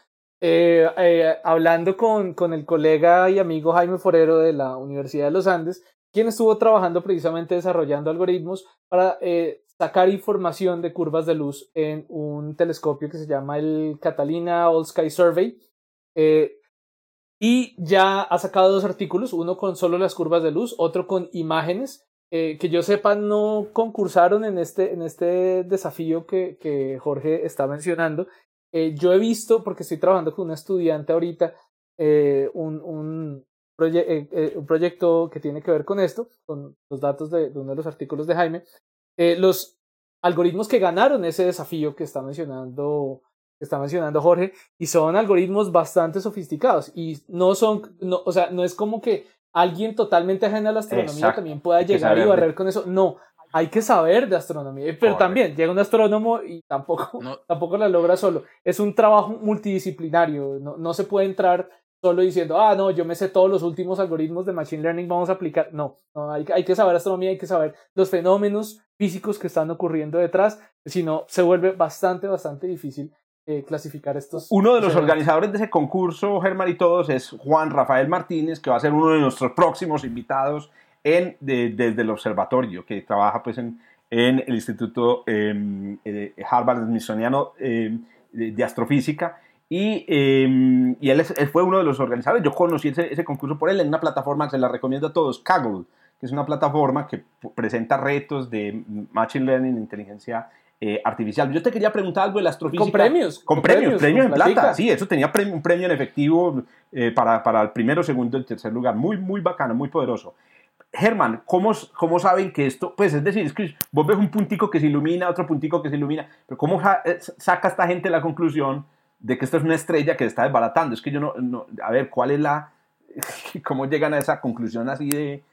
hablando con, con el colega y amigo Jaime Forero de la Universidad de los Andes, quien estuvo trabajando precisamente desarrollando algoritmos para eh, sacar información de curvas de luz en un telescopio que se llama el Catalina All Sky Survey. Eh, y ya ha sacado dos artículos, uno con solo las curvas de luz, otro con imágenes, eh, que yo sepa no concursaron en este, en este desafío que, que Jorge está mencionando. yo he visto, porque estoy trabajando con un estudiante ahorita, un, un, eh, eh, un proyecto que tiene que ver con esto, con los datos de, uno de los artículos de Jaime, eh, los algoritmos que ganaron ese desafío que está mencionando que está mencionando Jorge y son algoritmos bastante sofisticados y no son no, o sea no es como que alguien totalmente ajeno a la astronomía también pueda llegar y barrer con eso. No hay que saber de astronomía pero también llega un astrónomo y tampoco tampoco la logra solo. Es un trabajo multidisciplinario no, no se puede entrar solo diciendo, ah, no, yo me sé todos los últimos algoritmos de Machine Learning, vamos a aplicar. No, no hay, hay, que saber astronomía, hay que saber los fenómenos físicos que están ocurriendo detrás, si no, se vuelve bastante, bastante difícil eh, clasificar estos. Uno de los organizadores de ese concurso, Germán y todos, es Juan Rafael Martínez, que va a ser uno de nuestros próximos invitados en, desde el observatorio, que trabaja pues en, en el Instituto em, eh, Harvard Smithsoniano em, de Astrofísica y, em, y él, fue uno de los organizadores. Yo conocí ese, ese, concurso por él en una plataforma se la recomiendo a todos, Kaggle, que es una plataforma que presenta retos de Machine Learning, inteligencia eh, artificial. Yo te quería preguntar algo de la astrofísica. Con premios. Con, premios, premios, en plata. Sí, eso tenía un premio en efectivo eh, para, para, el primero, segundo y tercer lugar. Muy, muy bacano, muy poderoso. Germán, ¿cómo, ¿cómo, saben que esto, pues es decir, es que vos ves un puntico que se ilumina, otro puntico que se ilumina, pero ¿cómo eh, saca esta gente la conclusión de que esto es una estrella que está desbaratando. Es que yo no, a ver, ¿cuál es la, *laughs* cómo llegan a esa conclusión así de,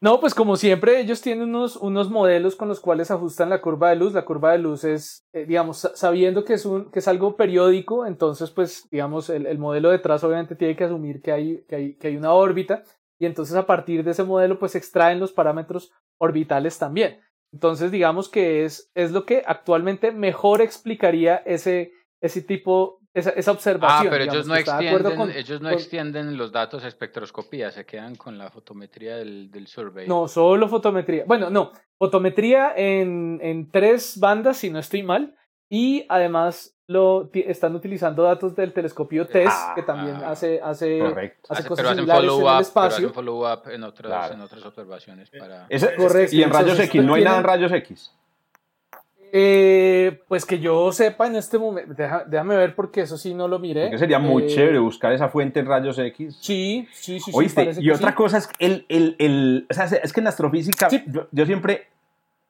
No, pues como siempre, ellos tienen unos, unos modelos con los cuales ajustan la curva de luz. La curva de luz es, eh, digamos, sabiendo que es, un, que es algo periódico, entonces, pues, digamos, el, el, modelo detrás obviamente tiene que asumir que hay, que, hay, que hay una órbita, y entonces a partir de ese modelo, pues, extraen los parámetros orbitales también. Entonces, digamos que es, es lo que actualmente mejor explicaría ese, ese tipo, esa, esa observación. Ah, pero ellos, no extienden, ellos no extienden los datos a espectroscopía, se quedan con la fotometría del, del survey. No, solo fotometría. Bueno, no, fotometría en, en tres bandas, si no estoy mal, y además lo están utilizando datos del telescopio TESS, ah, que también ah, hace, hace, hace, cosas similares en el espacio. Pero follow-up en, otras, en otras observaciones. Para... Correcto. Y en rayos X, ¿no hay nada en rayos X? Eh, pues que yo sepa en este momento, déjame ver porque eso sí no lo miré. Porque sería muy eh, chévere buscar esa fuente en rayos X. Sí, sí, sí. ¿Oíste? y otra cosa es el, el, el, o sea, es que en astrofísica, yo, siempre,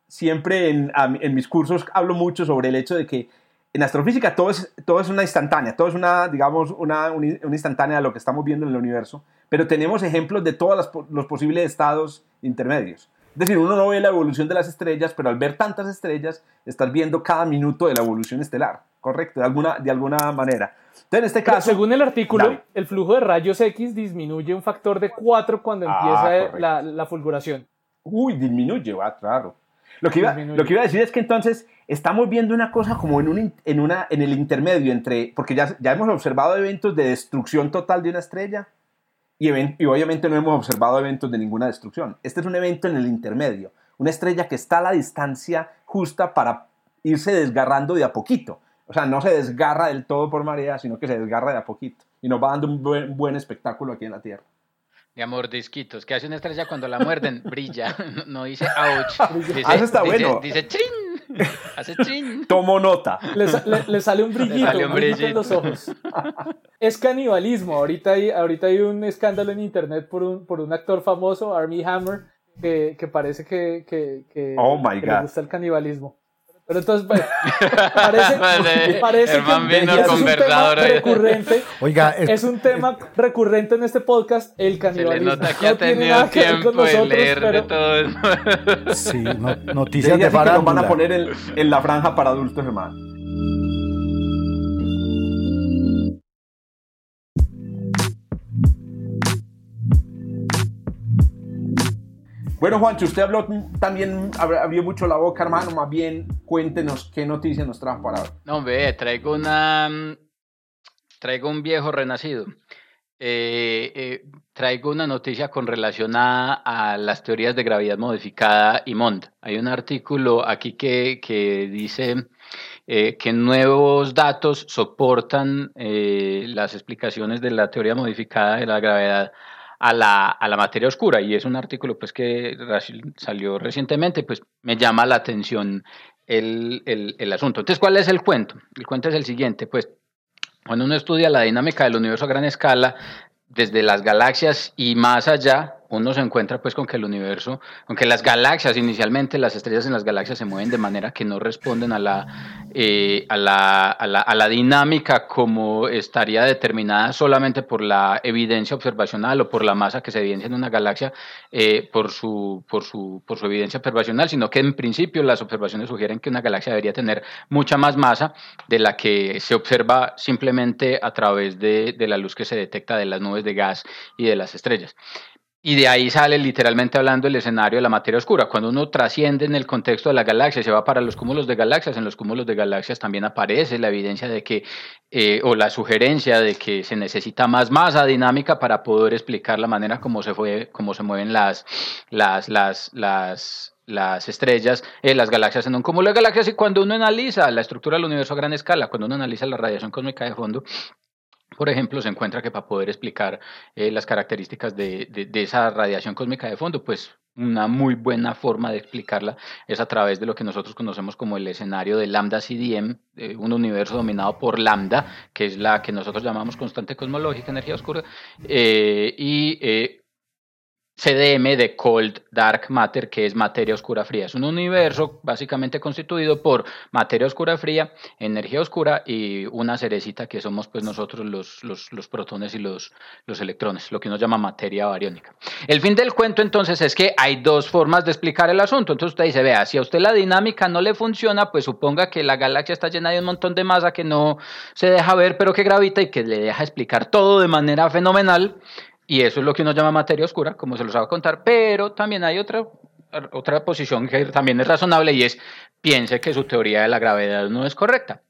siempre en, en, mis cursos hablo mucho sobre el hecho de que en astrofísica todo es, todo es una instantánea, todo es una, digamos, una, una instantánea de lo que estamos viendo en el universo, pero tenemos ejemplos de todos los posibles estados intermedios. Es decir, uno no ve la evolución de las estrellas, pero al ver tantas estrellas, estás viendo cada minuto de la evolución estelar, ¿correcto? De alguna, de alguna manera. Entonces, en este caso... según el artículo, el flujo de rayos X disminuye un factor de 4 cuando ah, empieza la, la, fulguración. Uy, disminuye, va, claro. Lo que, iba, lo que iba a decir es que entonces estamos viendo una cosa como en, un, en, una, en el intermedio entre, porque ya, ya hemos observado eventos de destrucción total de una estrella, y, obviamente no hemos observado eventos de ninguna destrucción. Este es un evento en el intermedio, una estrella que está a la distancia justa para irse desgarrando de a poquito. O sea, no se desgarra del todo por marea, sino que se desgarra de a poquito. Y nos va dando un buen, buen espectáculo aquí en la Tierra. De mordisquitos. ¿Qué hace una estrella cuando la muerden? Brilla. *laughs* No, no dice ouch. *laughs* Dice, Ah, eso está dice- bueno. Dice trin. Hace trin. Tomo nota. Le, sa- le- le sale un brillito, sale un un brillito en los ojos. Es canibalismo. Ahorita hay, ahorita hay un escándalo en internet por un, por un actor famoso, Armie Hammer, que, que parece que, que, que- Oh my que God. le gusta el canibalismo. Pero entonces, pues, parece, *laughs* Vale, parece Germán que vino es un tema hoy. recurrente. Oiga, es- Es un tema recurrente en este podcast, el Se le canibalismo. nota que ha No tiene tenido nada que ver con tiempo de nosotros, leer de pero todo eso. sí, no- noticias de que nos van farándula. a poner en, en la franja para adultos, hermano. Bueno, Juancho, usted habló también, abri- abrió mucho la boca, hermano. Más bien, cuéntenos qué noticias nos trajo para hoy. No, ve, traigo una. mm, Traigo un viejo renacido. Eh, eh, traigo una noticia con relación a, las teorías de gravedad modificada y MOND. Hay un artículo aquí que, que dice eh, que nuevos datos soportan eh, las explicaciones de la teoría modificada de la gravedad a la, a la materia oscura y es un artículo pues que salió recientemente, pues me llama la atención el, el, el asunto. Entonces, ¿cuál es el cuento? El cuento es el siguiente, pues cuando uno estudia la dinámica del universo a gran escala, desde las galaxias y más allá, uno se encuentra pues con que el universo, aunque las galaxias inicialmente, las estrellas en las galaxias se mueven de manera que no responden a la, eh, a la, a la, a la dinámica como estaría determinada solamente por la evidencia observacional o por la masa que se evidencia en una galaxia eh, por, su, por, su, por su evidencia observacional, sino que en principio las observaciones sugieren que una galaxia debería tener mucha más masa de la que se observa simplemente a través de, de la luz que se detecta de las nubes de gas y de las estrellas. Y de ahí sale literalmente hablando el escenario de la materia oscura. Cuando uno trasciende en el contexto de la galaxia, se va para los cúmulos de galaxias, en los cúmulos de galaxias también aparece la evidencia de que, eh, o la sugerencia de que se necesita más masa dinámica para poder explicar la manera como se, fue, se mueven las, las, las, las, las estrellas, eh, las galaxias en un cúmulo de galaxias. Y cuando uno analiza la estructura del universo a gran escala, cuando uno analiza la radiación cósmica de fondo, por ejemplo, se encuentra que para poder explicar eh, las características de, de, esa radiación cósmica de fondo, pues una muy buena forma de explicarla es a través de lo que nosotros conocemos como el escenario de lambda CDM, eh, un universo dominado por lambda, que es la que nosotros llamamos constante cosmológica, energía oscura, eh, y CDM de Cold Dark Matter, que es materia oscura fría. Es un universo básicamente constituido por materia oscura fría, energía oscura y una cerecita que somos pues nosotros los, los, los protones y los, los electrones, lo que uno llama materia bariónica. El fin del cuento entonces es que hay dos formas de explicar el asunto. Entonces usted dice, vea, si a usted la dinámica no le funciona, pues suponga que la galaxia está llena de un montón de masa que no se deja ver, pero que gravita y que le deja explicar todo de manera fenomenal. Y eso es lo que uno llama materia oscura, como se los a contar, pero también hay otra, otra posición que también es razonable y es piense que su teoría de la gravedad no es correcta.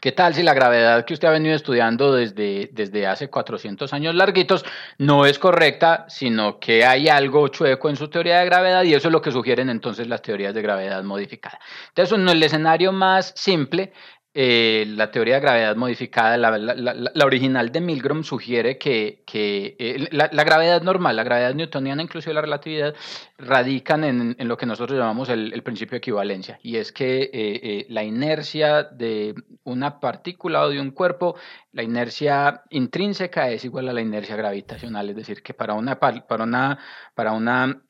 ¿Qué tal si la gravedad que usted ha venido estudiando desde, desde hace 400 años larguitos no es correcta, sino que hay algo chueco en su teoría de gravedad y eso es lo que sugieren entonces las teorías de gravedad modificada? Entonces, en el escenario más simple, eh, la teoría de gravedad modificada, la, original de Milgrom sugiere que, que eh, la, la, gravedad normal, la gravedad newtoniana, inclusive la relatividad, radican en, en lo que nosotros llamamos el, el, principio de equivalencia, y es que eh, eh, la inercia de una partícula o de un cuerpo, la inercia intrínseca es igual a la inercia gravitacional, es decir, que para una, para una, para una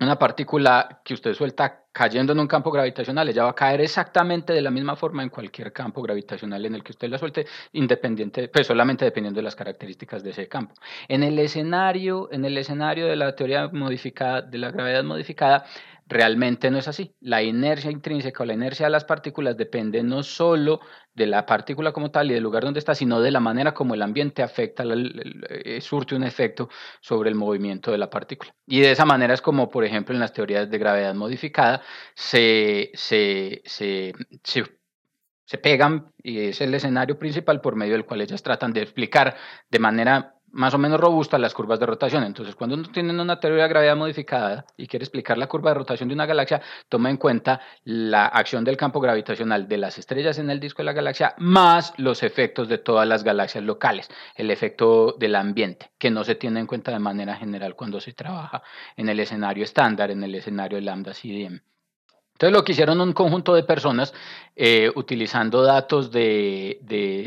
una partícula que usted suelta cayendo en un campo gravitacional, ella va a caer exactamente de la misma forma en cualquier campo gravitacional en el que usted la suelte, independiente, pues solamente dependiendo de las características de ese campo. En el escenario, en el escenario de la teoría modificada, de la gravedad modificada, realmente no es así. La inercia intrínseca o la inercia de las partículas depende no solo de la partícula como tal y del lugar donde está, sino de la manera como el ambiente afecta, el, surte un efecto sobre el movimiento de la partícula. Y de esa manera es como, por ejemplo, en las teorías de gravedad modificada se, se, se, se, se pegan y es el escenario principal por medio del cual ellas tratan de explicar de manera más o menos robusta las curvas de rotación. Entonces, cuando uno tiene una teoría de gravedad modificada y quiere explicar la curva de rotación de una galaxia, toma en cuenta la acción del campo gravitacional de las estrellas en el disco de la galaxia más los efectos de todas las galaxias locales, el efecto del ambiente, que no se tiene en cuenta de manera general cuando se trabaja en el escenario estándar, en el escenario lambda CDM. Entonces lo que hicieron un conjunto de personas eh, utilizando datos de,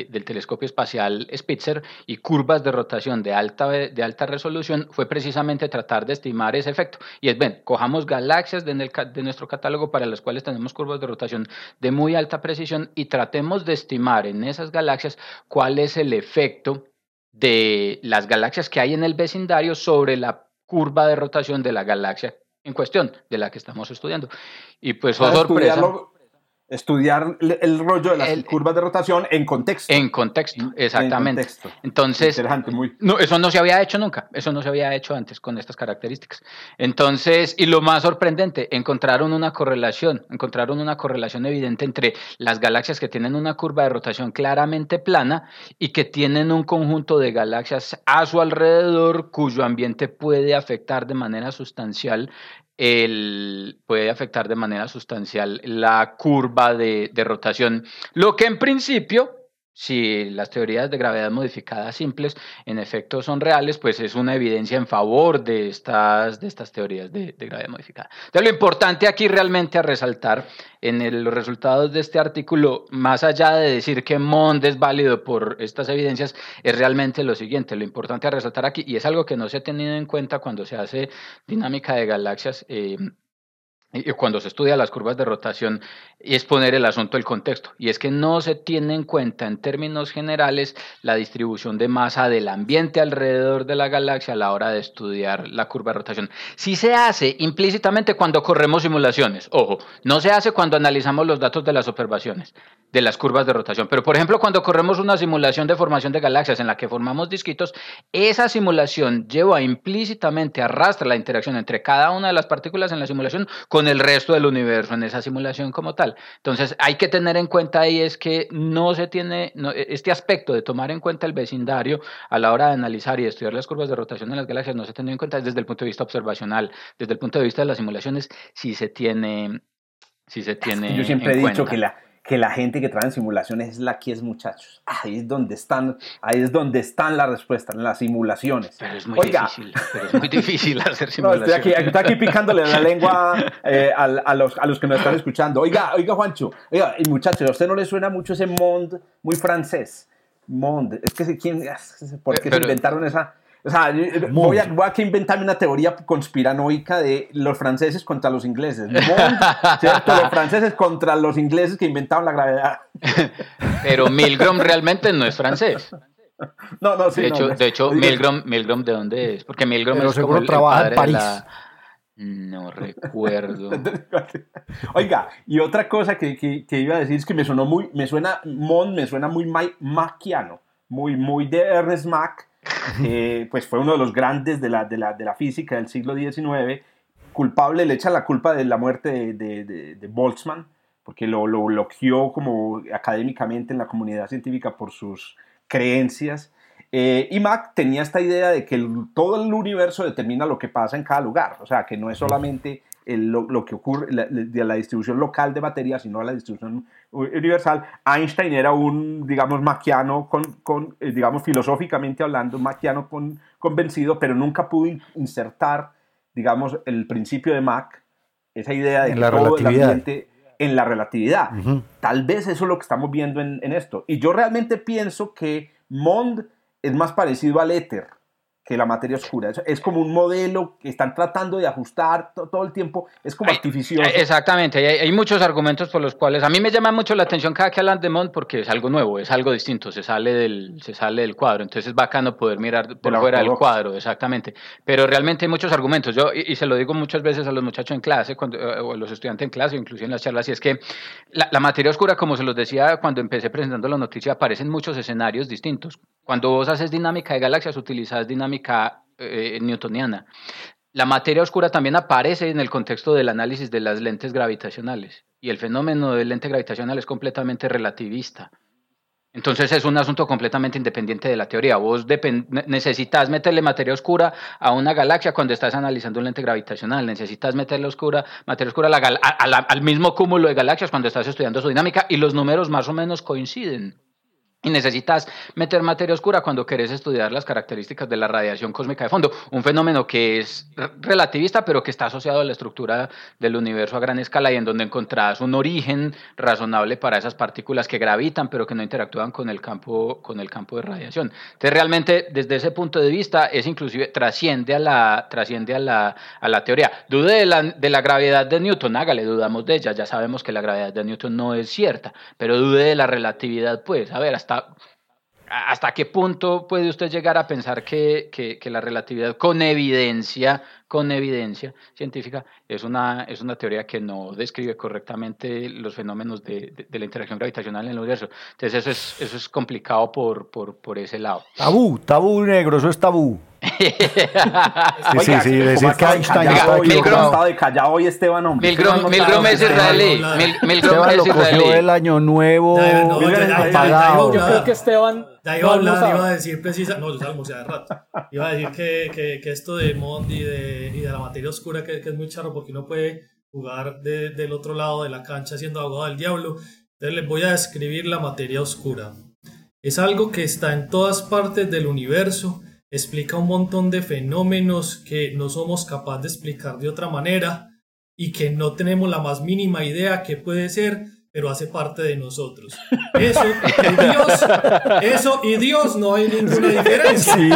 del telescopio espacial Spitzer y curvas de rotación de alta, de alta resolución fue precisamente tratar de estimar ese efecto. Y es, ven, cojamos galaxias de, de nuestro catálogo para las cuales tenemos curvas de rotación de muy alta precisión y tratemos de estimar en esas galaxias cuál es el efecto de las galaxias que hay en el vecindario sobre la curva de rotación de la galaxia en cuestión de la que estamos estudiando. Y pues, oh, sorpresa estudiar el rollo de las curvas de rotación en contexto. En contexto, exactamente. Entonces, no, eso no se había hecho nunca, eso no se había hecho antes con estas características. Entonces, y lo más sorprendente, encontraron una correlación, encontraron una correlación evidente entre las galaxias que tienen una curva de rotación claramente plana y que tienen un conjunto de galaxias a su alrededor cuyo ambiente puede afectar de manera sustancial el, puede afectar de manera sustancial la curva de, de rotación, lo que en principio si las teorías de gravedad modificada simples en efecto son reales, pues es una evidencia en favor de estas, de estas teorías de, gravedad modificada. Entonces, lo importante aquí realmente a resaltar en los resultados de este artículo, más allá de decir que MOND es válido por estas evidencias, es realmente lo siguiente. Lo importante a resaltar aquí, y es algo que no se ha tenido en cuenta cuando se hace dinámica de galaxias, eh, y cuando se estudia las curvas de rotación es poner el asunto el contexto. Y es que no se tiene en cuenta en términos generales la distribución de masa del ambiente alrededor de la galaxia a la hora de estudiar la curva de rotación. Sí se hace implícitamente cuando corremos simulaciones. Ojo, no se hace cuando analizamos los datos de las observaciones de las curvas de rotación. Pero, por ejemplo, cuando corremos una simulación de formación de galaxias en la que formamos disquitos, esa simulación lleva implícitamente, arrastra la interacción entre cada una de las partículas en la simulación con el resto del universo en esa simulación como tal. Entonces, hay que tener en cuenta ahí es que no se tiene este aspecto de tomar en cuenta el vecindario a la hora de analizar y estudiar las curvas de rotación de las galaxias, no se tiene en cuenta desde el punto de vista observacional, desde el punto de vista de las simulaciones, sí se tiene, sí se tiene. Yo siempre he dicho que la que la gente que trae en simulaciones es la que es, muchachos. Ahí es donde están, ahí es donde están las respuestas, en las simulaciones. Pero es muy difícil, pero es muy difícil *laughs* hacer simulaciones. No, estoy, aquí, estoy aquí picándole la lengua eh, a, a, los, a los que nos están escuchando. Oiga, oiga, Juancho, oiga, y muchachos, ¿a usted no le suena mucho ese monde muy francés? Monde, es que ¿quién, ¿por qué se inventaron esa, o sea, voy a, voy a inventarme una teoría conspiranoica de los franceses contra los ingleses. *laughs* ¿cierto? Los franceses contra los ingleses que inventaron la gravedad. Pero Milgrom realmente no es francés. No, no, sí. De hecho, de hecho Milgrom, Milgrom, ¿de dónde es? Porque Milgrom es como el, trabaja en París. No recuerdo. *laughs* Oiga, y otra cosa que, que, que, iba a decir es que me sonó muy, me suena, Mon me suena muy maquiano, muy, muy de Ernest Mach eh, pues fue uno de los grandes de la, de la, de la física del siglo XIX, culpable, le echa la culpa de la muerte de, de, Boltzmann, porque lo, lo bloqueó como académicamente en la comunidad científica por sus creencias. Eh, y Mach tenía esta idea de que todo el universo determina lo que pasa en cada lugar, o sea, que no es solamente lo, que ocurre, la, de la distribución local de materia, sino la distribución universal. Einstein era un, digamos, maquiano, con, con eh, digamos, filosóficamente hablando, maquiano con, convencido, pero nunca pudo insertar, digamos, el principio de Mach, esa idea de la todo el ambiente en la relatividad. Tal vez eso es lo que estamos viendo en, en esto. Y yo realmente pienso que Mond es más parecido al éter que la materia oscura. Es, como un modelo que están tratando de ajustar todo el tiempo, es como artificioso. Exactamente, hay, muchos argumentos por los cuales a mí me llama mucho la atención cada que hablan de Mont porque es algo nuevo, es algo distinto, se sale del, se sale del cuadro, entonces es bacano poder mirar por fuera del cuadro, exactamente. Pero realmente hay muchos argumentos, yo y, se lo digo muchas veces a los muchachos en clase, cuando, eh, o a los estudiantes en clase, incluso en las charlas, y es que la, la materia oscura, como se los decía cuando empecé presentando la noticia, aparece en muchos escenarios distintos. Cuando vos haces dinámica de galaxias, utilizas dinámica eh, newtoniana. La materia oscura también aparece en el contexto del análisis de las lentes gravitacionales y el fenómeno del lente gravitacional es completamente relativista. Entonces es un asunto completamente independiente de la teoría. Vos necesitas meterle materia oscura a una galaxia cuando estás analizando un lente gravitacional. Necesitas meterle oscura, materia oscura al mismo cúmulo de galaxias cuando estás estudiando su dinámica y los números más o menos coinciden. Y necesitas meter materia oscura cuando querés estudiar las características de la radiación cósmica de fondo, un fenómeno que es relativista, pero que está asociado a la estructura del universo a gran escala y en donde encontrás un origen razonable para esas partículas que gravitan, pero que no interactúan con el campo, con el campo de radiación. Entonces, realmente, desde ese punto de vista, es inclusive trasciende a la, trasciende a la, a la teoría. Dude de la, de la gravedad de Newton, hágale, dudamos de ella, ya sabemos que la gravedad de Newton no es cierta, pero dude de la relatividad, pues, a ver, hasta hasta, qué punto puede usted llegar a pensar que, que, la relatividad con evidencia, con evidencia científica, es una, es una teoría que no describe correctamente los fenómenos de, de, la interacción gravitacional en el universo. Entonces eso es, eso es complicado por, por, por ese lado. Tabú, tabú negro, eso es tabú. sí, sí, sí, decir que Einstein está estado de callado hoy Esteban, hombre. Milgrom es israelí. Milgrom es israelí. el año nuevo. Yo creo que Esteban... Ya iba a hablar, iba a decir precisa... No, yo salgo hace rato. Iba a decir que, que, que esto de Mond y de, y de la materia oscura, que, que es muy charro porque uno puede jugar de, del otro lado de la cancha siendo abogado del diablo. Entonces les voy a describir la materia oscura. Es algo que está en todas partes del universo explica un montón de fenómenos que no somos capaces de explicar de otra manera y que no tenemos la más mínima idea qué puede ser, pero hace parte de nosotros. Eso y Dios, eso y Dios no hay ninguna diferencia. Sí,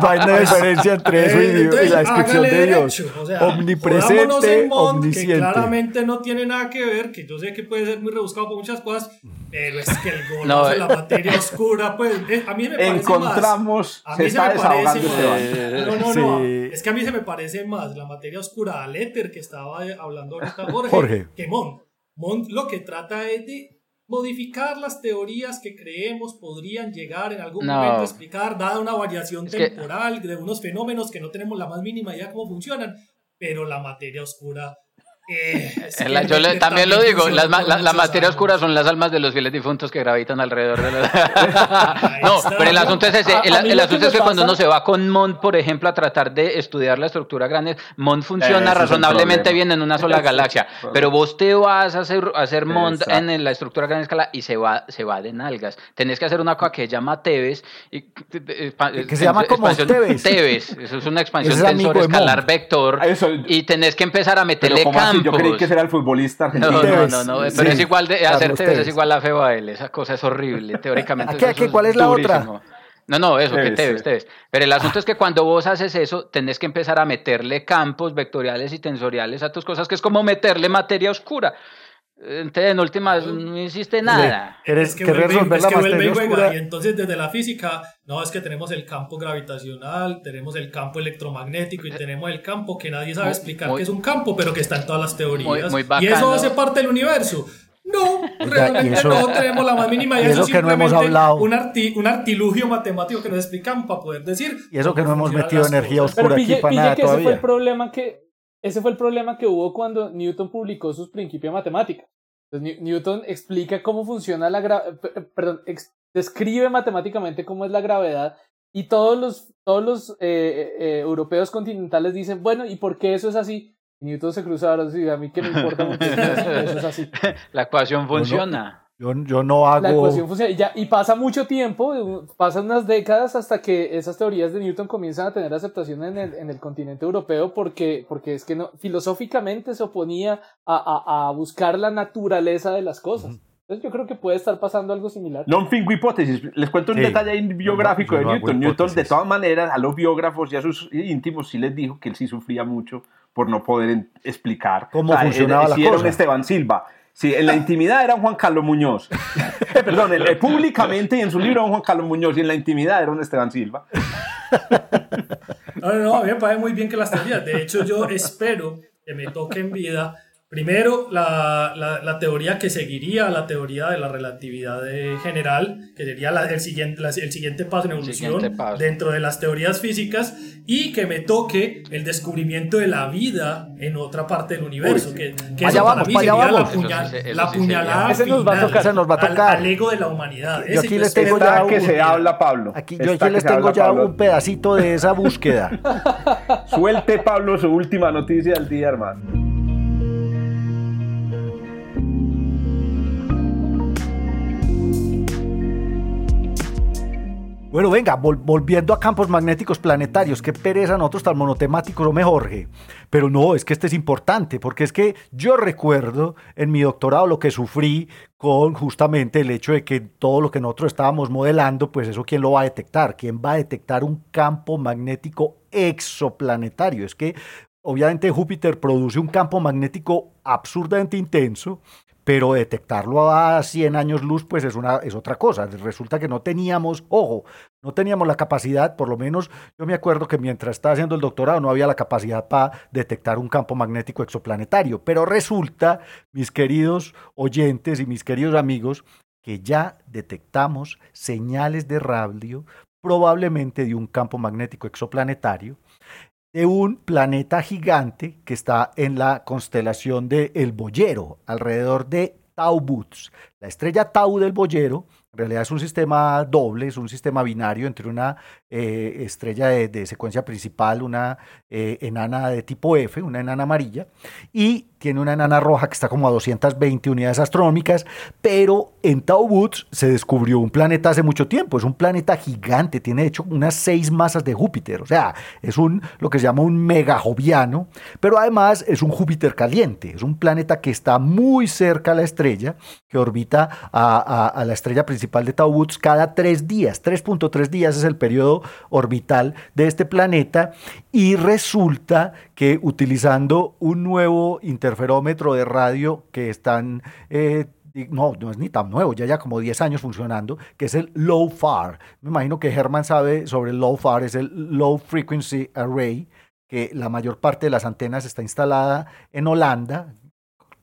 no hay una diferencia entre eso y, Dios, y la descripción de Dios. O sea, Omnipresente, en omnisciente. Que claramente no tiene nada que ver, que yo sé que puede ser muy rebuscado por muchas cosas, pero es que el gol de la materia oscura, pues eh, a mí me parece Encontramos, más. A mí se, me parece más. No, no, no. Es que a mí se me parece más la materia oscura al éter que estaba hablando ahorita *laughs* Jorge, Jorge. que Mon. Mont lo que trata es de modificar las teorías que creemos podrían llegar en algún momento a explicar, dada una variación temporal de unos fenómenos que no tenemos la más mínima idea cómo funcionan, pero la materia oscura eh, yo también lo digo, las, la, materia oscura son las almas de los fieles difuntos que gravitan alrededor de los... *laughs* no, pero el asunto es ese, el, asunto es que cuando uno se va con Mont, por ejemplo, a tratar de estudiar la estructura grande, Mont funciona razonablemente bien en una sola galaxia, pero vos te vas a hacer, hacer Mont en la estructura grande escala y se va, se va de nalgas. Tenés que hacer una cosa que se llama Tebes. Y, que se llama como Tebes. Tebes, eso es una *laughs* expansión tensor escalar vector. Y tenés que empezar a meterle yo creí que era el futbolista No, no, no, no, pero es igual de hacer Tevez es igual a feo a él, esa cosa es horrible, teóricamente. *laughs* ¿Qué, ¿Cuál es la otra? No, no, eso, que Tevez, Tevez. Pero el asunto es que cuando vos haces eso, tenés que empezar a meterle campos vectoriales y tensoriales a tus cosas, que es como meterle materia oscura. Entonces, en últimas, no hiciste nada. es que, resolver la materia Y entonces, desde la física, no, es que tenemos el campo gravitacional, tenemos el campo electromagnético y tenemos el campo que nadie sabe explicar que es un campo, pero que está en todas las teorías. y eso hace parte del universo. No, realmente no tenemos la más mínima *laughs* idea. Y eso, que no hemos hablado. Un, un, artilugio matemático que nos explican para poder decir. Y eso que no hemos metido energía oscura aquí para nada que todavía. Ese fue el problema que ese fue el problema que hubo cuando Newton publicó sus principios matemáticos. Entonces, Newton explica cómo funciona la gravedad, perdón, describe matemáticamente cómo es la gravedad y todos los, todos los eh, eh, eh, europeos continentales dicen, bueno, ¿y por qué eso es así? Y Newton se cruza y dice, a mí qué me importa mucho, *laughs* eso es así. La ecuación funciona. Yo, yo no hago... La ecuación funciona. Y, ya, y pasa mucho tiempo, pasan unas décadas hasta que esas teorías de Newton comienzan a tener aceptación en el, en el continente europeo porque, porque es que no, filosóficamente se oponía a, a, a buscar la naturaleza de las cosas. Entonces yo creo que puede estar pasando algo similar. No fingo hipótesis. Les cuento un detalle biográfico de Newton. Newton, de todas maneras, a los biógrafos y a sus íntimos sí les dijo que él sí sufría mucho por no poder explicar. ¿Cómo funcionaba la cosa? Esteban Silva Sí, en la intimidad era un Juan Carlos Muñoz. *laughs* Perdón, públicamente y en su libro era un Juan Carlos Muñoz y en la intimidad era un Esteban Silva. *laughs* No, no, no, a mí me parece muy bien que las teorías. De hecho, yo espero que me toque en vida Primero, la, la, la, teoría que seguiría la teoría de la relatividad general, que sería la, el, siguiente, el siguiente paso en evolución dentro de las teorías físicas, y que me toque el descubrimiento de la vida en otra parte del universo, que, que eso para mí sería la, puñal, la puñalada ese nos va a tocar, nos va a tocar. Al, al ego de la humanidad. Yo aquí les tengo ya que se habla, Pablo. Aquí, yo aquí les tengo ya Pablo. un pedacito de esa búsqueda. *laughs* Suelte, Pablo, su última noticia del día, hermano. Bueno, venga, vol volviendo a campos magnéticos planetarios, qué pereza nosotros tan monotemáticos, o mejor. Pero no, es que este es importante, porque es que yo recuerdo en mi doctorado lo que sufrí con justamente el hecho de que todo lo que nosotros estábamos modelando, pues eso quién lo va a detectar, quién va a detectar un campo magnético exoplanetario. Es que obviamente Júpiter produce un campo magnético absurdamente intenso pero detectarlo a 100 años luz pues es, una, es otra cosa. Resulta que no teníamos, ojo, no teníamos la capacidad, por lo menos yo me acuerdo que mientras estaba haciendo el doctorado no había la capacidad para detectar un campo magnético exoplanetario, pero resulta, mis queridos oyentes y mis queridos amigos, que ya detectamos señales de radio probablemente de un campo magnético exoplanetario de un planeta gigante que está en la constelación de El Boyero, alrededor de Tau Boots. La estrella Tau del Boyero realidad es un sistema doble, es un sistema binario entre una eh, estrella de, secuencia principal, una eh, enana de tipo F, una enana amarilla, y tiene una enana roja que está como a 220 unidades astronómicas, pero en Tau Boots se descubrió un planeta hace mucho tiempo, es un planeta gigante, tiene de hecho unas seis masas de Júpiter, o sea, es un lo que se llama un megajoviano, pero además es un Júpiter caliente, es un planeta que está muy cerca a la estrella, que orbita a, a la estrella principal de Tau Boots cada tres días. 3.3 días es el periodo orbital de este planeta y resulta que utilizando un nuevo interferómetro de radio que están... Eh, no, no es ni tan nuevo, ya ya como 10 años funcionando, que es el Low FAR. Me imagino que Herman sabe sobre el Low FAR, es el Low Frequency Array, que la mayor parte de las antenas está instalada en Holanda,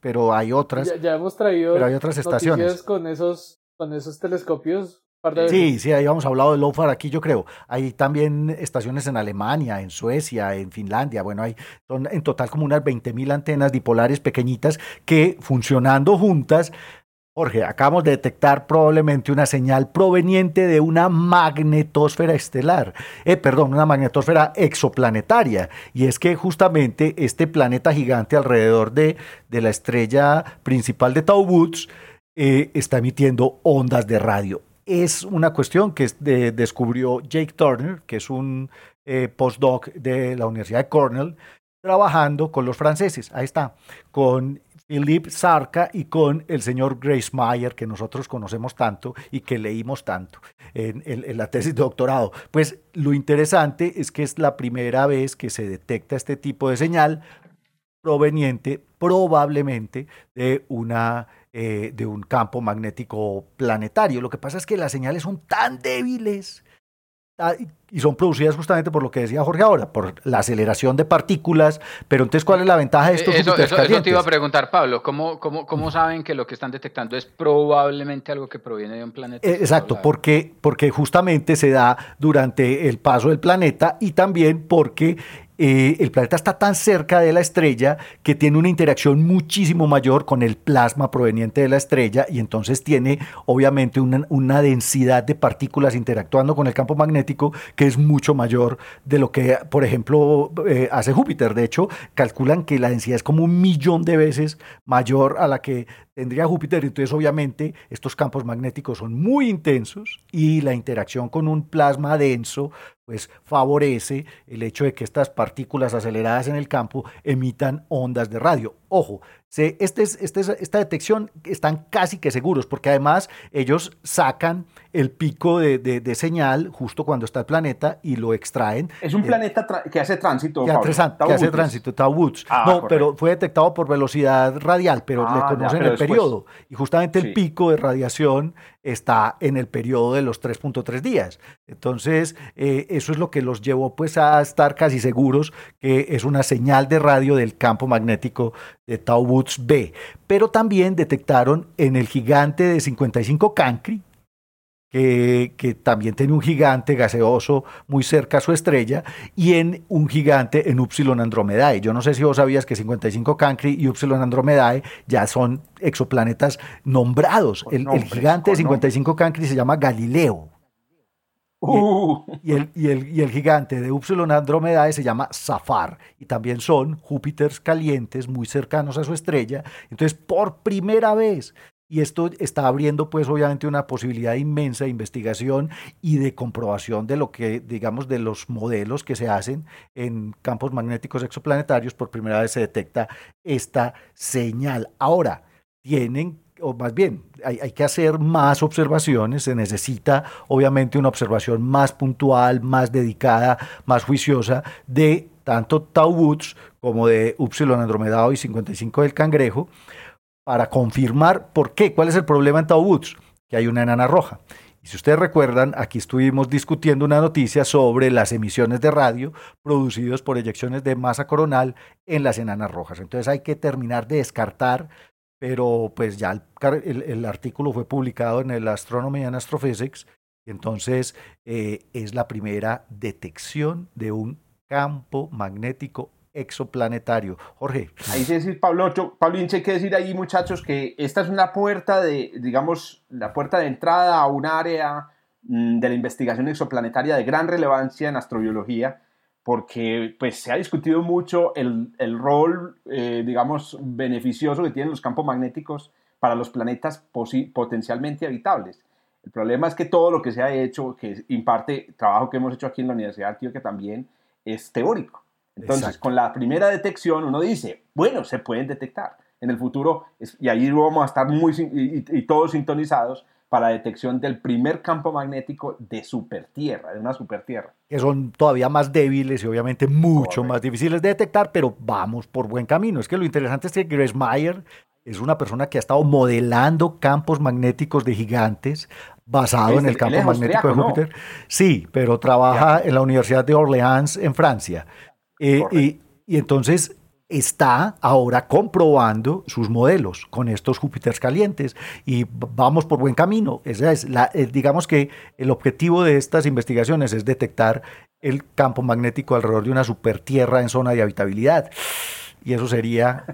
pero hay otras. Ya, hemos traído pero hay otras estaciones con esos con esos telescopios. Sí, sí, ahí hemos hablado de LOFAR aquí, yo creo. Hay también estaciones en Alemania, en Suecia, en Finlandia. Bueno, hay en total como unas 20.000 antenas dipolares pequeñitas que funcionando juntas Jorge, acabamos de detectar probablemente una señal proveniente de una magnetosfera estelar, eh, perdón, una magnetosfera exoplanetaria. Y es que justamente este planeta gigante alrededor de, de la estrella principal de Tau Boots eh, está emitiendo ondas de radio. Es una cuestión que descubrió Jake Turner, que es un eh, postdoc de la Universidad de Cornell, trabajando con los franceses. Ahí está, con Philippe Sarka y con el señor Grace Mayer, que nosotros conocemos tanto y que leímos tanto en, en, la tesis de doctorado. Pues lo interesante es que es la primera vez que se detecta este tipo de señal proveniente probablemente de una eh, de un campo magnético planetario. Lo que pasa es que las señales son tan débiles ah, y son producidas justamente por lo que decía Jorge ahora, por la aceleración de partículas. Pero entonces, ¿cuál es la ventaja de estos eh, eso, eso, eso, te iba a preguntar, Pablo. ¿cómo, cómo, cómo saben que lo que están detectando es probablemente algo que proviene de un planeta? Eh, exacto, porque, porque justamente se da durante el paso del planeta y también porque eh, el planeta está tan cerca de la estrella que tiene una interacción muchísimo mayor con el plasma proveniente de la estrella y entonces tiene obviamente una, densidad de partículas interactuando con el campo magnético que es mucho mayor de lo que, por ejemplo, eh, hace Júpiter. De hecho, calculan que la densidad es como un millón de veces mayor a la que tendría Júpiter. Entonces, obviamente, estos campos magnéticos son muy intensos y la interacción con un plasma denso pues favorece el hecho de que estas partículas aceleradas en el campo emitan ondas de radio. Ojo, este este esta detección están casi que seguros, porque además ellos sacan el pico de, señal justo cuando está el planeta y lo extraen. Es un eh, planeta que hace tránsito. Que, hace, tránsito, Tau Woods. Ah, no, pero fue detectado por velocidad radial, pero le ah, conocen el periodo. Y justamente el pico de radiación está en el periodo de los 3.3 días. Entonces, eh, eso es lo que los llevó pues a estar casi seguros que es una señal de radio del campo magnético de Tau Woods B, pero también detectaron en el gigante de 55 Cancri, que, también tiene un gigante gaseoso muy cerca a su estrella, y en un gigante en Upsilon Andromedae. Yo no sé si vos sabías que 55 Cancri y Upsilon Andromedae ya son exoplanetas nombrados. El, gigante de 55 Cancri se llama Galileo. Uh. Y, el, y, el, y, el, gigante de Upsilon Andromedae se llama Safar. Y también son Júpiters calientes muy cercanos a su estrella. Entonces, por primera vez y esto está abriendo pues obviamente una posibilidad inmensa de investigación y de comprobación de lo que, digamos, de los modelos que se hacen en campos magnéticos exoplanetarios. Por primera vez se detecta esta señal. Ahora, tienen o más bien, hay, que hacer más observaciones, se necesita obviamente una observación más puntual, más dedicada, más juiciosa de tanto Tau Woods como de Upsilon Andromedao y 55 del Cangrejo, para confirmar por qué, cuál es el problema en Tau Woods, que hay una enana roja. Y si ustedes recuerdan, aquí estuvimos discutiendo una noticia sobre las emisiones de radio producidas por eyecciones de masa coronal en las enanas rojas. Entonces hay que terminar de descartar, pero pues ya el, artículo fue publicado en el Astronomy and Astrophysics, entonces eh, es la primera detección de un campo magnético exoplanetario. Jorge. Ahí sí decir, Pablo, Pablo Inche, hay que decir ahí, muchachos, que esta es una puerta de, digamos, la puerta de entrada a un área mm, de la investigación exoplanetaria de gran relevancia en astrobiología, porque pues se ha discutido mucho el, el rol, eh, digamos, beneficioso que tienen los campos magnéticos para los planetas potencialmente habitables. El problema es que todo lo que se ha hecho, que imparte trabajo que hemos hecho aquí en la Universidad de que también es teórico. Entonces, con la primera detección uno dice, bueno, se pueden detectar. En el futuro, y ahí vamos a estar muy y, todos sintonizados para la detección del primer campo magnético de supertierra, de una supertierra. Que son todavía más débiles y obviamente mucho más difíciles de detectar, pero vamos por buen camino. Es que lo interesante es que Grace Meyer es una persona que ha estado modelando campos magnéticos de gigantes basado en el campo magnético de Júpiter. Sí, pero trabaja en la Universidad de Orleans en Francia. Eh, y, entonces está ahora comprobando sus modelos con estos Júpiters calientes y vamos por buen camino. Esa es la, eh, digamos que el objetivo de estas investigaciones es detectar el campo magnético alrededor de una supertierra en zona de habitabilidad. Y eso sería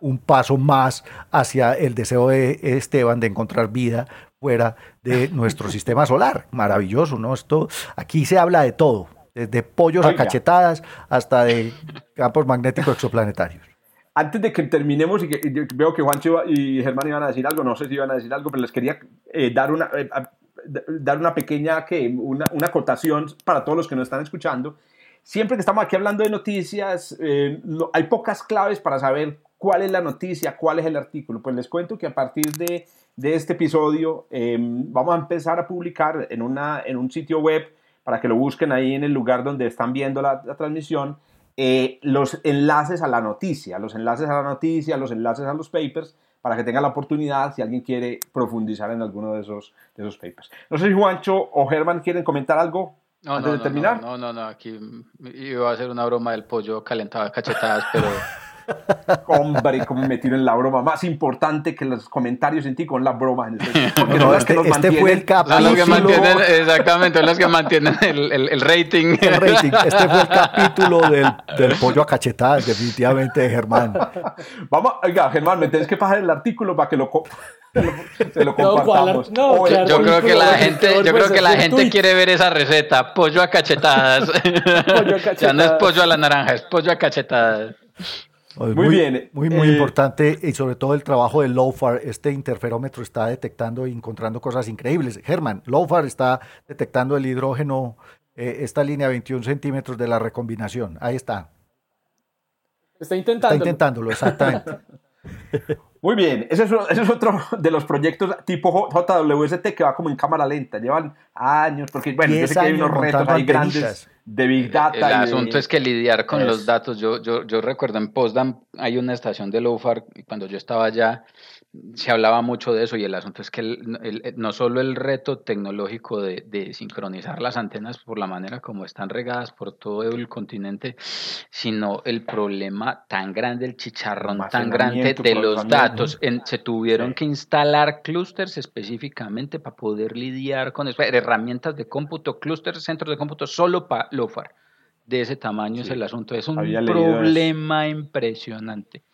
un paso más hacia el deseo de Esteban de encontrar vida fuera de nuestro *laughs* sistema solar. Maravilloso, ¿no? Esto, aquí se habla de todo desde pollos a cachetadas hasta de campos magnéticos exoplanetarios. Antes de que terminemos, y, que, veo que Juancho y Germán iban a decir algo, no sé si iban a decir algo, pero les quería eh, dar, una, eh, dar una pequeña que, una, una acotación para todos los que nos están escuchando. Siempre que estamos aquí hablando de noticias, eh, hay pocas claves para saber cuál es la noticia, cuál es el artículo. Pues les cuento que a partir de, de este episodio vamos a empezar a publicar en, una, en un sitio web para que lo busquen ahí en el lugar donde están viendo la, transmisión, eh, los enlaces a la noticia, los enlaces a la noticia, los enlaces a los papers, para que tengan la oportunidad si alguien quiere profundizar en alguno de esos, de esos papers. No sé si Juancho o Germán quieren comentar algo antes de terminar. No, no, no, aquí iba a hacer una broma del pollo calentado a cachetadas, pero... *laughs* Hombre, como me tiro en la broma. Más importante que los comentarios en ti con las bromas. En este, este, este fue el capítulo. exactamente, los que mantienen *laughs* el, el, rating. El rating. *laughs* Este fue el capítulo del, del pollo a cachetadas, definitivamente, Germán. Vamos, oiga, Germán, me tienes que pasar el artículo para que lo se lo *laughs* compartamos. No, yo, creo que la gente, yo creo que la gente quiere ver esa receta, pollo a cachetadas. pollo a cachetadas. ya no es pollo a la naranja, es pollo a cachetadas. Muy, bien. Muy, muy eh, importante y sobre todo el trabajo de LOFAR. Este interferómetro está detectando y encontrando cosas increíbles. Germán, LOFAR está detectando el hidrógeno, eh, esta línea 21 centímetros de la recombinación. Ahí está. Está intentándolo. Está intentándolo, exactamente. *laughs* Muy bien, ese es, ese es, otro de los proyectos tipo JWST que va como en cámara lenta. Llevan años, porque bueno, yo sé que hay unos retos ahí grandes de Big Data. El, asunto es que lidiar con los datos, yo, yo, yo recuerdo en Postdam hay una estación de LOFAR cuando yo estaba allá se hablaba mucho de eso y el asunto es que no solo el reto tecnológico de, sincronizar las antenas por la manera como están regadas por todo el continente, sino el problema tan grande, el chicharrón tan grande de los datos. se tuvieron que instalar clústeres específicamente para poder lidiar con eso, herramientas de cómputo, clústeres, centros de cómputo solo para LOFAR. De ese tamaño es el asunto, es un problema impresionante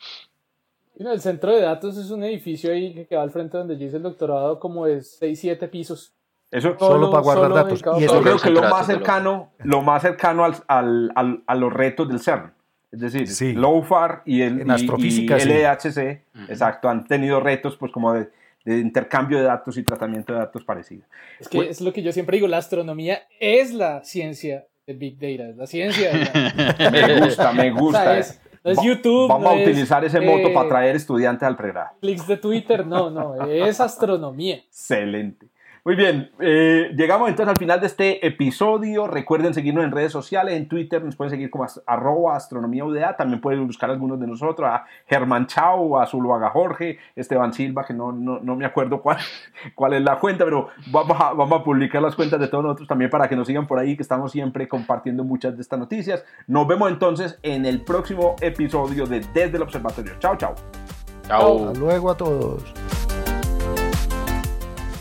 el centro de datos es un edificio ahí que queda al frente donde yo hice el doctorado como de 6, 7 pisos. Eso solo, para guardar datos. Y eso creo que lo más cercano, lo más cercano al, al, a los retos del CERN. Es decir, sí. LOFAR y el en astrofísica, LHC, exacto, han tenido retos pues como de, de, intercambio de datos y tratamiento de datos parecidos. Es que es lo que yo siempre digo, la astronomía es la ciencia de Big Data, es la ciencia. De *laughs* me gusta, me *laughs* gusta. es YouTube. Vamos a utilizar ese moto para traer estudiantes al pregrado. Clics de Twitter, no, no, es astronomía. Excelente. Muy bien, eh, llegamos entonces al final de este episodio. Recuerden seguirnos en redes sociales, en Twitter nos pueden seguir como arroba astronomía UDA. También pueden buscar algunos de nosotros, a Germán Chau, a Zuluaga Jorge, Esteban Silva, que no, no, no, me acuerdo cuál, *laughs* cuál es la cuenta, pero vamos a, vamos a publicar las cuentas de todos nosotros también para que nos sigan por ahí, que estamos siempre compartiendo muchas de estas noticias. Nos vemos entonces en el próximo episodio de Desde el Observatorio. Chao, chao. Chao. Hasta luego a todos.